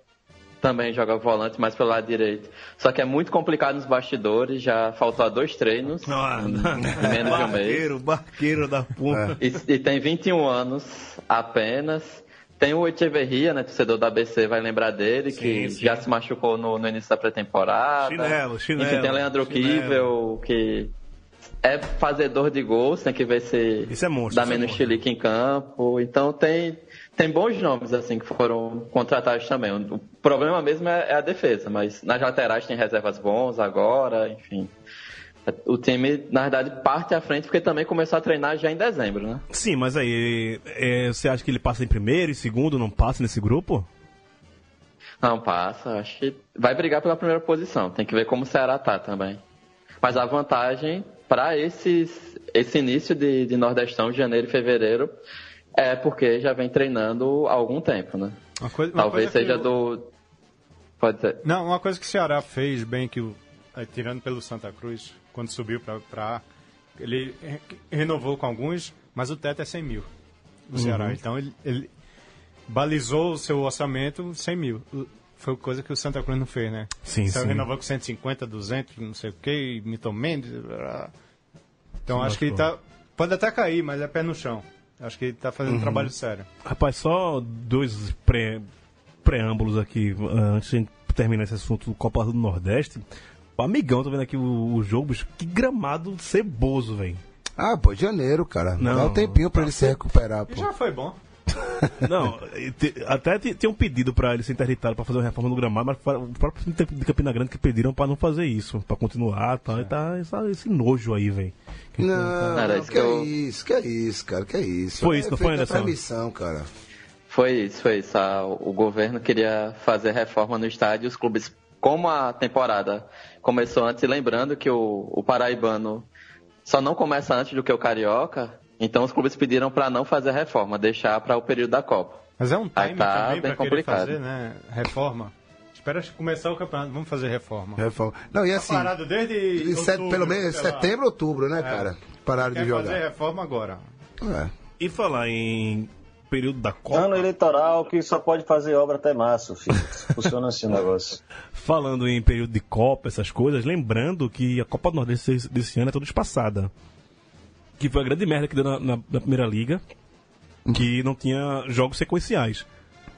também joga volante, mas pelo lado direito. Só que é muito complicado nos bastidores, já faltou dois treinos em, em menos de um mês. barqueiro, barqueiro da porra. E, e tem 21 anos apenas. Tem o Echeverria, né? Torcedor da ABC vai lembrar dele, que sim. já se machucou no, no início da pré-temporada. Chinelo, chinelo, Enfim, tem Leandro chinelo. Kivel, que é fazedor de gols, tem que ver se Isso é monstro, dá é menos monstro. chilique em campo. Então tem, tem bons nomes, assim, que foram contratados também. O problema mesmo é, é a defesa, mas nas laterais tem reservas bons agora, enfim. O time, na verdade, parte à frente porque também começou a treinar já em dezembro, né? Sim, mas aí, é, você acha que ele passa em primeiro e segundo, não passa nesse grupo? Não, passa. Acho que vai brigar pela primeira posição. Tem que ver como o Ceará tá também. Mas a vantagem para esse início de, de Nordestão, janeiro e fevereiro, é porque já vem treinando há algum tempo, né? Uma coisa, uma Talvez seja o- do. Pode ser. Não, uma coisa que o Ceará fez bem, que o, eh, tirando pelo Santa Cruz, quando subiu para A, ele re- renovou com alguns, mas o teto é 100 mil do Ceará. Então ele, ele balizou o seu orçamento 100 mil. O- Foi coisa que o Santa Cruz não fez, né? Sim, Então sim. renovou com 150, 200, não sei o quê, Milton Mendes. blá. Então Sim, acho que ele tá. Pode até cair, mas é pé no chão. Acho que ele tá fazendo um trabalho sério. Rapaz, só dois pré- preâmbulos aqui, ah, antes de a gente terminar esse assunto do Copa do Nordeste. O amigão, tô vendo aqui o, o jogo, bicho, que gramado ceboso, velho. Ah, pô, janeiro, cara. Não. Dá um tempinho pra ele se recuperar, pô. Já foi bom. Não, te- até te- tem um pedido pra ele ser interditado pra fazer uma reforma no gramado, mas foi o próprio time de Campina Grande que pediram pra não fazer isso, pra continuar tá, e tá essa- esse nojo aí, velho. Não, Era não, isso que que é isso, que é isso, cara, que é isso. Foi isso, é não foi, Anderson? transmissão, cara. Foi isso, foi isso. Ah, o governo queria fazer reforma no estádio. Os clubes, como a temporada começou antes, lembrando que o, o paraibano só não começa antes do que o carioca, então os clubes pediram para não fazer reforma, deixar para o período da Copa. Mas é um time tá também bem pra querer complicado. fazer, né? Reforma. Espera começar o campeonato, vamos fazer reforma. Reforma. Não, e assim, Parado desde set- pelo menos setembro, outubro, né, cara? Pararam Quer de jogar. fazer reforma agora. É. E falar em período da Copa, Ano eleitoral que só pode fazer obra até março, filho. Funciona assim o negócio. falando em período de Copa, essas coisas, lembrando que a Copa do Nordeste desse, desse ano é toda espaçada. Que foi a grande merda que deu na, na- na primeira liga, que não tinha jogos sequenciais.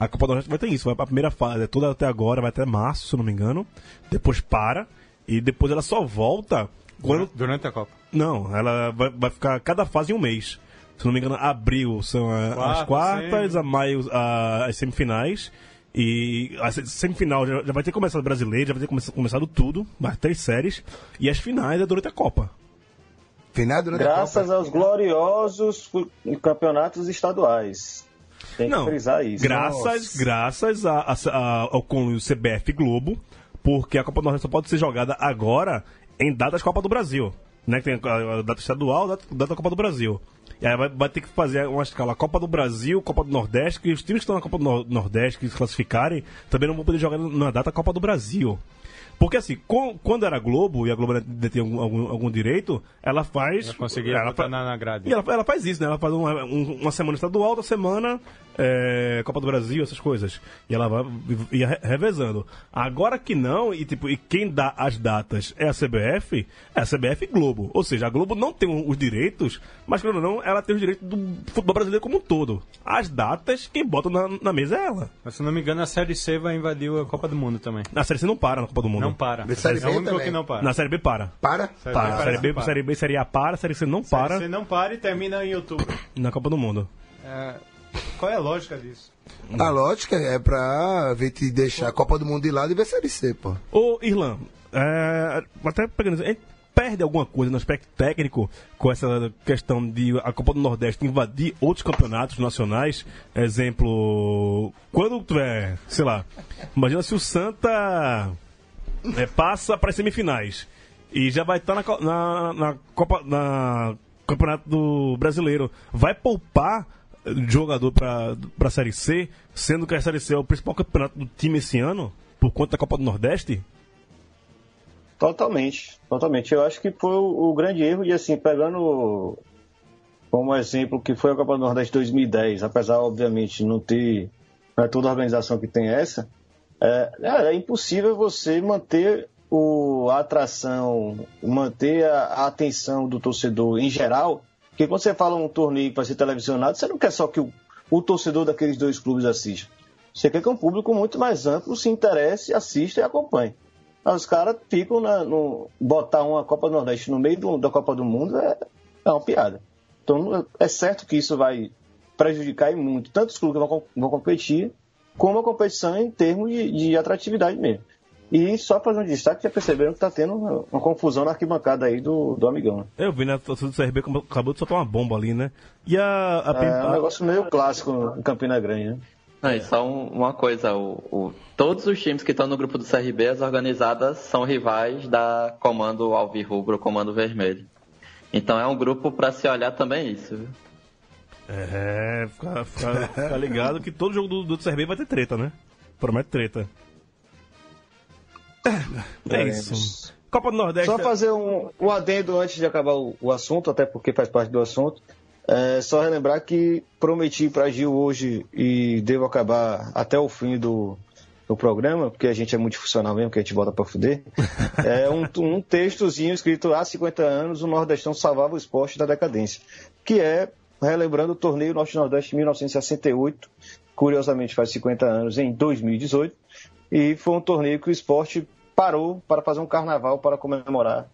A Copa do Nordeste vai ter isso, vai pra primeira fase, é toda até agora, vai até março, se eu não me engano. Depois para, e depois ela só volta quando. Durante a Copa. Não, ela vai, vai ficar cada fase em um mês. Se não me engano, abril são Quarta, as quartas, a maio a- as semifinais. E a se- semifinal já, já vai ter começado brasileiro, já vai ter come- começado tudo, mais três séries. E as finais é durante a Copa. Final durante a Graças Copa. aos gloriosos campeonatos estaduais. Tem que Não, frisar isso. graças, Nossa. graças a, a- a- ao conluio CBF Globo, porque a Copa do Nordeste só pode ser jogada agora em datas Copa do Brasil. né? Que tem a, a data estadual, data, a data da Copa do Brasil. E aí vai, vai ter que fazer uma escala Copa do Brasil, Copa do Nordeste, que os times que estão na Copa do Nor- Nordeste, que se classificarem, também não vão poder jogar na data Copa do Brasil. Porque assim, com- quando era Globo e a Globo detém algum, algum, algum direito, ela faz. Ela conseguia ela fa- na, grade. e ela, ela faz isso, né? Ela faz uma, um- uma semana estadual, outra semana é, Copa do Brasil, essas coisas. E ela vai ia re- revezando. Agora que não, e tipo, e quem dá as datas é a CBF, é a CBF e Globo. Ou seja, a Globo não tem os direitos, mas quando não, ela tem os direitos do futebol brasileiro como um todo. As datas, quem bota na, na mesa é ela. Mas, se não me engano, a Série C vai invadir a Copa do Mundo também. Na Série C não para na Copa do Mundo. Não para. De Série é B o único também. que não para. Na Série B para. Para? Série Para. B Série B, para. série B, Série A para, Série C não para Você não para e termina em outubro. na Copa do Mundo. É, qual é a lógica disso? A lógica é pra ver te deixar a Copa do Mundo de lado e ver Série C, pô. Ô, Irlan, é, até pegando isso, a gente perde alguma coisa no aspecto técnico com essa questão de a Copa do Nordeste invadir outros campeonatos nacionais? Exemplo, quando tiver, sei lá, imagina se o Santa é, passa para as semifinais e já vai estar na, co- na, na Copa, na Campeonato do Brasileiro, vai poupar jogador para a Série C, sendo que a Série C é o principal campeonato do time esse ano, por conta da Copa do Nordeste? Totalmente, totalmente. Eu acho que foi o, o grande erro, e assim, pegando como exemplo que foi a Copa do Nordeste 2010, apesar, obviamente, de não ter não é toda a organização que tem essa, é, é, é impossível você manter o, a atração, manter a, a atenção do torcedor em geral, porque quando você fala um torneio que vai ser televisionado, você não quer só que o, o torcedor daqueles dois clubes assista. Você quer que um público muito mais amplo se interesse, assista e acompanhe. Aí os caras ficam na, no. Botar uma Copa do Nordeste no meio do- da Copa do Mundo é, é uma piada. Então é certo que isso vai prejudicar e muito tanto os clubes que vão, vão competir, como a competição em termos de, de atratividade mesmo. E só fazer um destaque, já perceberam que está tendo uma, uma confusão na arquibancada aí do, do amigão. né? Eu vi, né? A torcida do CRB acabou- acabou de soltar uma bomba ali, né? E a. a, É um negócio meio clássico em Campina Grande, né? Não, e só um- uma coisa, o, o- todos os times que estão no grupo do CRB, as organizadas, são rivais da Comando Alvirrubro, Comando Vermelho. Então é um grupo para se olhar também isso. viu? É, fica, fica- fica ligado que todo jogo do, do CRB vai ter treta, né? Promete treta. É, é isso. Copa do Nordeste. Só fazer um, um adendo antes de acabar o, o assunto, até porque faz parte do assunto. É, só relembrar que prometi para Gil hoje e devo acabar até o fim do, do programa, porque a gente é multifuncional mesmo, que a gente bota para fuder. É um, um textozinho escrito há 50 anos o Nordestão salvava o esporte da decadência, que é relembrando o torneio Norte-Nordeste de 1968, curiosamente faz 50 anos em 2018, e foi um torneio que o esporte parou para fazer um carnaval para comemorar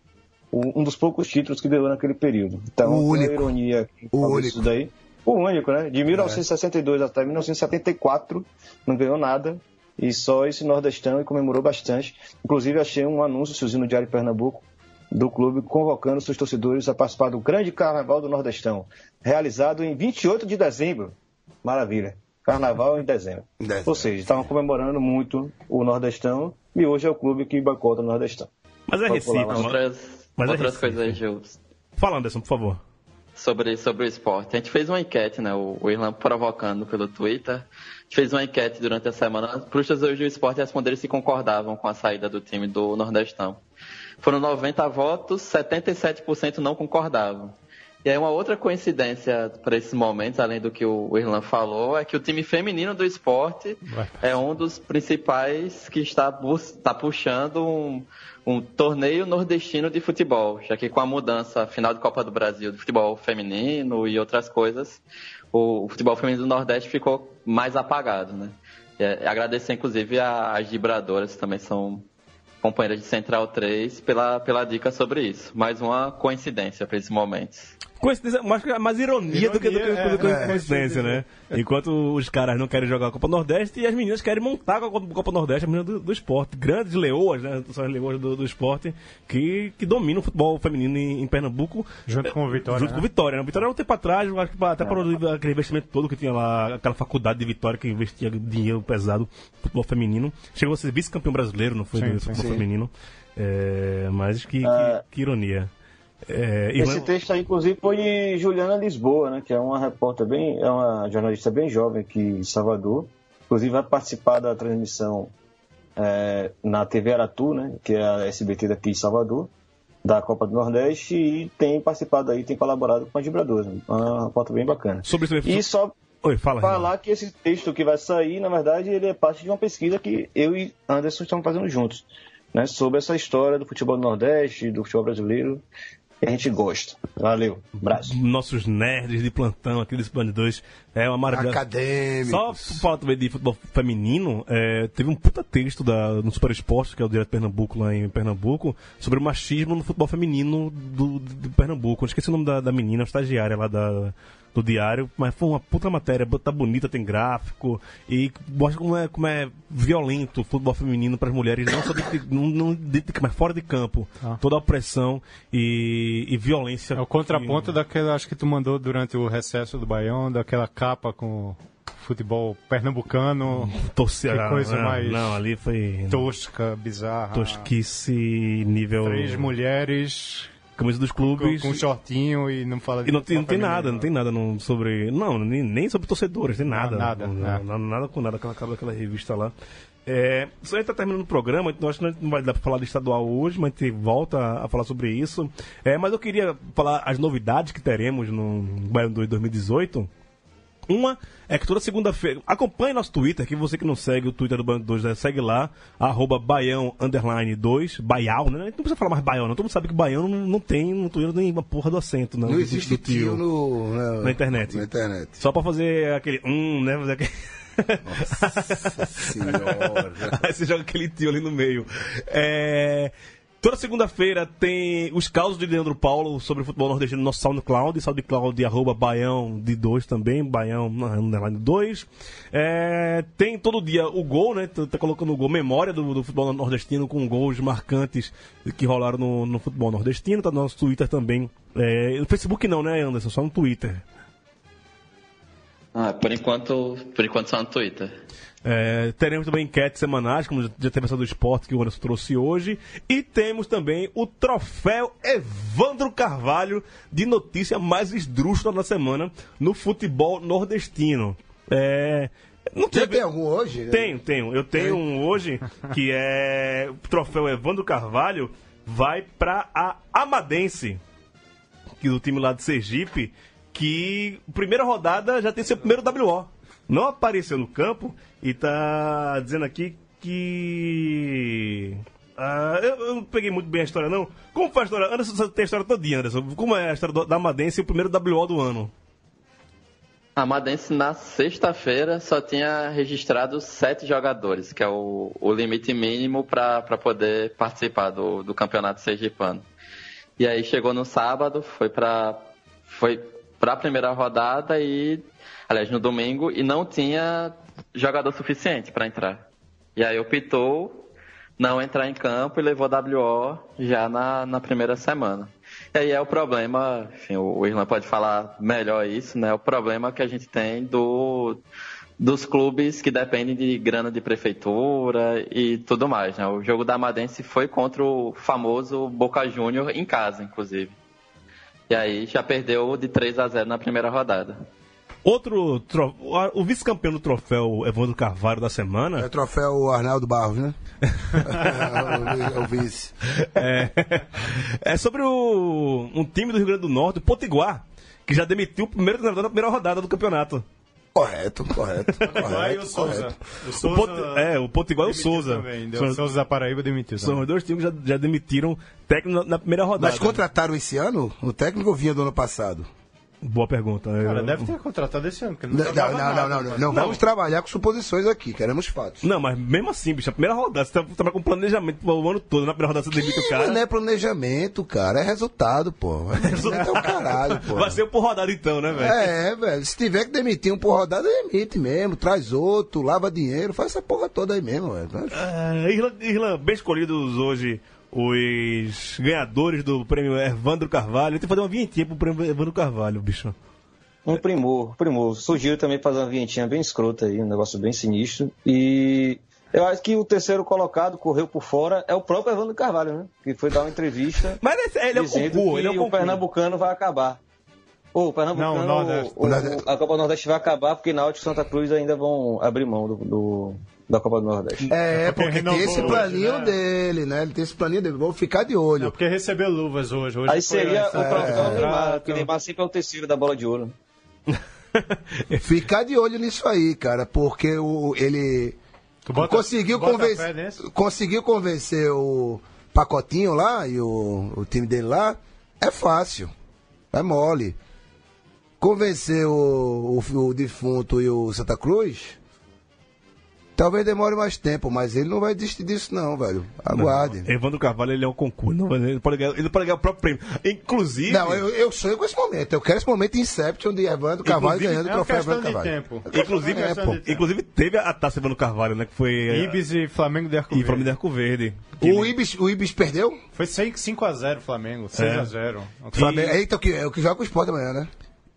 um dos poucos títulos que ganhou naquele período. Então, O único. ironia O único. isso daí. O único, né? De 1962 até 1974 não ganhou nada e só esse nordestão e comemorou bastante. Inclusive achei um anúncio no Diário de Pernambuco do clube convocando seus torcedores a participar do Grande Carnaval do Nordestão, realizado em 28 de dezembro. Maravilha. Carnaval em dezembro. Em dezembro. Ou seja, estavam comemorando muito o Nordestão e hoje é o clube que boicota o Nordestão. Mas é lá. mano. Outras, Mas é outras Recife. coisas aí, Gil, Fala, Anderson, por favor. sobre, sobre o esporte. A gente fez uma enquete, né? O, o Irlan provocando pelo Twitter. A gente fez uma enquete durante a semana para os torcedores do esporte responderem se concordavam com a saída do time do Nordestão. Foram 90 votos, 77% não concordavam. E aí uma outra coincidência para esses momentos, além do que o Irlan falou, é que o time feminino do esporte é um dos principais que está, está puxando um, um torneio nordestino de futebol, já que com a mudança final de Copa do Brasil de futebol feminino e outras coisas, o, o futebol feminino do Nordeste ficou mais apagado, né? É, agradecer inclusive às vibradoras, que também são companheiras de Central 3, pela, pela dica sobre isso. Mais uma coincidência para esses momentos. Coincidência, mais, mais ironia, do que, do que, Ironia, do que é, coincidência, né? Enquanto os caras não querem jogar a Copa Nordeste e as meninas querem montar a Copa, Copa Nordeste, as meninas do, do esporte. Grandes leoas, né? São as leoas do, do esporte que, que dominam o futebol feminino em, em Pernambuco. Junto com o Vitória, Junto né? com o Vitória, né? O Vitória, um tempo atrás, eu acho que até produzir aquele investimento todo que tinha lá, aquela faculdade de Vitória que investia dinheiro pesado no futebol feminino. Chegou a ser vice-campeão brasileiro, não foi? Sim, do sim, futebol sim. feminino. É, mas que, que- Ah. que ironia. É, Esse Irlanda- texto aí, inclusive, foi de Juliana Lisboa, né? Que é uma repórter bem. É uma jornalista bem jovem aqui em Salvador. Inclusive vai participar da transmissão é, na TV Aratu, né? Que é a SBT daqui de Salvador, da Copa do Nordeste, e tem participado aí, tem colaborado com a Vibradores. Né? Uma repórter bem bacana. Sobre isso. E só Oi, fala. Renan. falar que esse texto que vai sair, na verdade, ele é parte de uma pesquisa que eu e Anderson estamos fazendo juntos, né? Sobre essa história do futebol do Nordeste, do futebol brasileiro, que a gente gosta. Valeu, abraço. Nossos nerds de plantão aqui dos Band 2 é uma maravilha. Acadêmicos. Só por falar também de futebol feminino, é, teve um puta texto da, no Super Esporte, que é o Direto Pernambuco, lá em Pernambuco, sobre o machismo no futebol feminino do, de Pernambuco. Eu esqueci o nome da, da menina, a estagiária lá da, do diário, mas foi uma puta matéria, tá bonita, tem gráfico, e mostra como é, como é violento o futebol feminino para as mulheres, não só dentro de, não, não dentro de- mas fora de campo. Ah. Toda a opressão e, e violência. É o contraponto daquela, acho que tu mandou durante o recesso do Baião, daquela capa com futebol pernambucano, Torcer, Que coisa não, mais Não, ali foi tosca, bizarra. tosquice nível. Três mulheres camisa dos com, clubes. com shortinho e não fala de E não tem, não tem nada, não tem nada não, sobre. Não, nem, nem sobre torcedores, tem nada. nada, Não, é. nada, nada com nada, aquela, aquela, aquela revista lá. É, só a gente tá terminando o programa, então acho que não vai dar pra falar de estadual hoje, mas a gente volta a, a falar sobre isso. É, mas eu queria falar as novidades que teremos no Baiano 2 2018. Uma é que toda segunda-feira. Acompanhe nosso Twitter, que você que não segue o Twitter do Bando 2, né, segue lá, arroba baião underline 2, baial, né? Não precisa falar mais baião, não. Todo mundo sabe que baião não, não tem no Twitter nem uma porra do acento, não. Não do- existe tio no, na, Na internet. Na internet. Só pra fazer aquele. Hum, né? Fazer aquele... Nossa senhora. Aí você joga aquele tio ali no meio. É, Toda segunda-feira tem os causos de Leandro Paulo sobre o futebol nordestino no nosso SoundCloud, SoundCloud arroba Baião de 2 também, Baião underline 2. É, tem todo dia o gol, né? Tá tá colocando o gol, memória do, do futebol nordestino com gols marcantes que rolaram no, no futebol nordestino, tá no nosso Twitter também. É, no Facebook não, né, Anderson? Só no Twitter. Ah, por enquanto, por enquanto só no Twitter. É, teremos também enquetes semanais, como já teve essa do esporte que o Anderson trouxe hoje. E temos também o troféu Evandro Carvalho de notícia mais esdrúxula da semana no futebol nordestino. É, não Você teve... tem algum hoje? Tenho, tenho. Eu tenho um hoje que é o troféu Evandro Carvalho vai para a Amadense, que do time lá de Sergipe, que primeira rodada já tem seu primeiro WO. Não apareceu no campo e tá dizendo aqui que ah, eu, eu não peguei muito bem a história, não. Como foi a história? Anderson, tem a história todinha, Anderson. Como é a história do- da Amadense e o primeiro WO do ano? A Madense na sexta-feira só tinha registrado sete jogadores, que é o, o limite mínimo para poder participar do, do campeonato sergipano. E aí chegou no sábado, foi para foi a primeira rodada e, aliás, no domingo, e não tinha jogador suficiente para entrar. E aí optou não entrar em campo e levou WO já na, na primeira semana. E aí é o problema, enfim, o Irlan pode falar melhor isso, né? O problema que a gente tem do, dos clubes que dependem de grana de prefeitura e tudo mais, né? O jogo da Amadense foi contra o famoso Boca Júnior em casa, inclusive. E aí já perdeu de 3 a 0 na primeira rodada. Outro. tro- O vice-campeão do troféu Evandro Carvalho da É semana. o troféu Arnaldo Barros, né? é o vice. É, é sobre o, um time do Rio Grande do Norte, o Potiguar, que já demitiu o primeiro treinador na primeira rodada do campeonato. Correto, correto. Correto, o Souza. correto. O O Souza Pot- é, o Potiguar e o Souza. também, São, O Souza da Paraíba demitiu. são os dois times que já, já demitiram técnico na, na primeira rodada. Mas contrataram esse ano? O técnico vinha do ano passado? Boa pergunta. Cara, Eu- deve ter contratado esse ano. porque Não, Não, não, jogava não, nada, não, não, mas- não, vamos trabalhar com suposições aqui, queremos fatos. Não, mas mesmo assim, bicho, a primeira rodada, você tá, tá com planejamento o ano todo, na primeira rodada você demite o Mas cara. não é planejamento, cara, é resultado, pô. Resultado é o caralho, pô. Vai ser por rodada então, né, velho? É, velho. Se tiver que demitir um por rodada, demite mesmo. Traz outro, lava dinheiro, faz essa porra toda aí mesmo, velho. Irlan, Irlan, bem escolhidos hoje os ganhadores do prêmio Evandro Carvalho. Tem que fazer uma vinhetinha pro prêmio Evandro Carvalho, bicho. Um primor, primor. Sugiro também fazer uma vinhetinha bem escrota aí, um negócio bem sinistro. E Eu acho que o terceiro colocado correu por fora é o próprio Evandro Carvalho, né? Que foi dar uma entrevista Mas ele é o concurso, que ele é o o. Pernambucano vai acabar. O Pernambucano, Não, o Nordeste. o- o- a Copa Nordeste vai acabar porque Náutico e Santa Cruz ainda vão abrir mão do, do- da Copa do Nordeste. É, É porque porque, tem esse hoje, planinho né? dele, né? Ele tem esse planinho dele. Vou ficar de Não, olho. porque recebeu luvas hoje. hoje Aí seria essa- o é, Neymar, porque Neymar sempre é o terceiro da bola de ouro. Ficar de olho nisso aí, cara, porque o, ele Tu bota- conseguiu, bota convencer, conseguiu convencer o Pacotinho lá e o, o time dele lá. É fácil. É mole. Convencer o, o, o defunto e o Santa Cruz. Talvez demore mais tempo, mas ele não vai desistir disso, não, velho. Aguarde. Evandro Carvalho, ele é um concurso. Não, ele, pode ganhar, ele pode ganhar o próprio prêmio. Inclusive. Não, eu, eu sonho com esse momento. Eu quero esse momento Inception de Evandro Carvalho ganhando o É uma troféu Evandro Carvalho. tempo. Inclusive, É, pô. inclusive teve a, a taça Evandro Carvalho, né? Que foi. Ibis e Flamengo de Arco e Verde. Flamengo de Arco Verde. O Ibis, o Ibis perdeu? Foi 5x0 Flamengo, É. 6x0. Flamengo. Eita, o que, é o que joga com o Sport amanhã, né?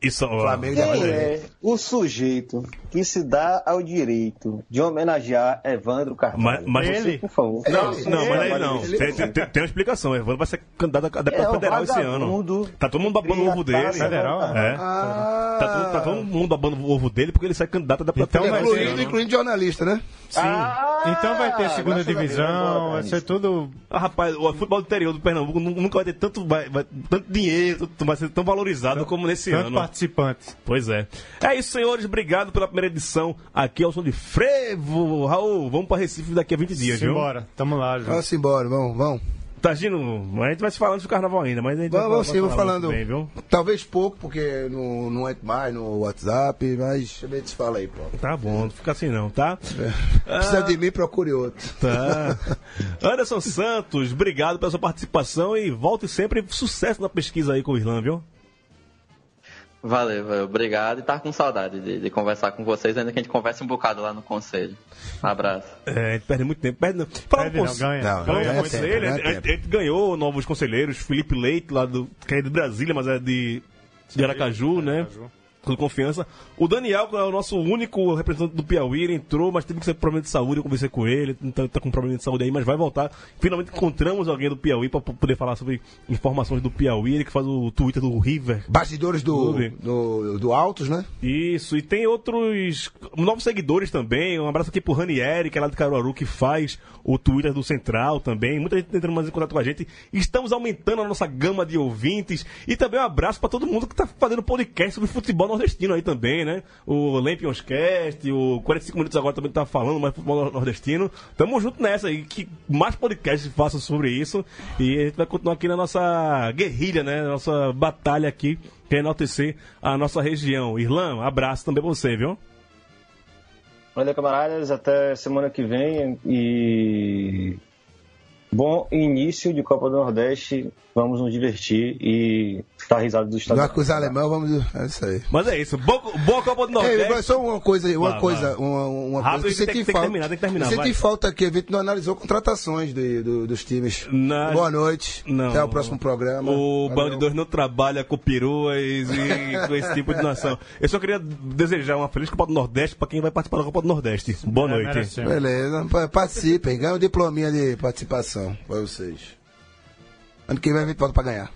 Isso, Flamengo Quem de é o sujeito que se dá ao direito de homenagear Evandro Carvalho? Mas- mas Você, ele- por favor. Não, Ele- não, mas aí ele- não. ele- Tem, tem- tem uma explicação. Evandro vai ser candidato a deputado É um federal esse ano. Tá todo mundo babando o ovo dele. Federal, É. Ah, Tá, todo, tá todo mundo babando o ovo dele porque ele sai candidato a deputado Então federal incluindo, incluindo jornalista, né? Sim. então vai ter segunda divisão, vai ser tudo. Ah, rapaz, o futebol do interior do Pernambuco nu- nunca vai ter tanto, vai, vai- tanto dinheiro, tanto- vai ser tão valorizado como nesse Tanto ano. participantes. Pois é. É isso, senhores. Obrigado pela primeira edição aqui ao som de Frevo. Raul, vamos para Recife daqui a 20 dias, viu? Simbora, tamo lá, Ju. Vamos embora, vamos, vamos. Tagino, a gente vai se falando do carnaval ainda, mas a gente vai, vamos sim, vou falar falando. Bem, viu? Talvez pouco, porque não, não entra mais no WhatsApp, mas a gente se fala aí, pô. Tá bom, não fica assim não, tá? Precisa de mim, procure outro. Tá. Anderson Santos, obrigado pela sua participação e volte sempre. Sucesso na pesquisa aí com o Irlã, viu? Valeu, valeu. Obrigado. E tá com saudade de, de conversar com vocês, ainda que a gente converse um bocado lá no conselho. Abraço. É, a gente perde muito tempo. Perde, não. Falando Perde não, ganha. Não, ganha tempo, a, gente- a gente ganhou novos conselheiros, Felipe Leite, lá do, que é de Brasília, mas é de, de Aracaju, né? Com confiança. O Daniel, que é o nosso único representante do Piauí, ele entrou, mas teve que ser problema de saúde. Eu conversei com ele, tá, tá com problema de saúde aí, mas vai voltar. Finalmente encontramos alguém do Piauí para poder falar sobre informações do Piauí. Ele que faz o Twitter do River Bastidores do, do, do Altos, né? isso, e tem outros novos seguidores também. Um abraço aqui pro Ranieri, que é lá de Caruaru, que faz o Twitter do Central também. Muita gente entrando mais em contato com a gente. Estamos aumentando a nossa gama de ouvintes. E também um abraço para todo mundo que tá fazendo podcast sobre futebol nordestino aí também, né? O Lampions Cast, o 45 Minutos agora também tá falando mais futebol nordestino. Tamo junto nessa aí, que mais podcasts façam sobre isso. E a gente vai continuar aqui na nossa guerrilha, né? Nossa batalha aqui, que é enaltecer a nossa região. Irlã, abraço também pra você, viu? Valeu, camaradas. Até semana que vem. E. Bom início de Copa do Nordeste. Vamos nos divertir e dar risada do estado. Vai com os alemães, vamos. É isso aí. Mas é isso. Boa, boa Copa do Nordeste. só uma coisa, uma Vai, coisa, vai. uma, uma Rápido, coisa tem que que- senti tem que falta. terminar, tem que terminar, Senti vai. falta aqui, a gente não analisou contratações do- do- dos times. Na- Boa noite. Não. Até o próximo programa. O Valeu. Band 2 não trabalha com peruas e com esse tipo de nação. Eu só queria desejar uma feliz Copa do Nordeste pra quem vai participar da Copa do Nordeste. Boa É, noite. Beleza, pa- participem, ganha um diplominha de participação pra vocês. Ano que vem a gente volta pra ganhar.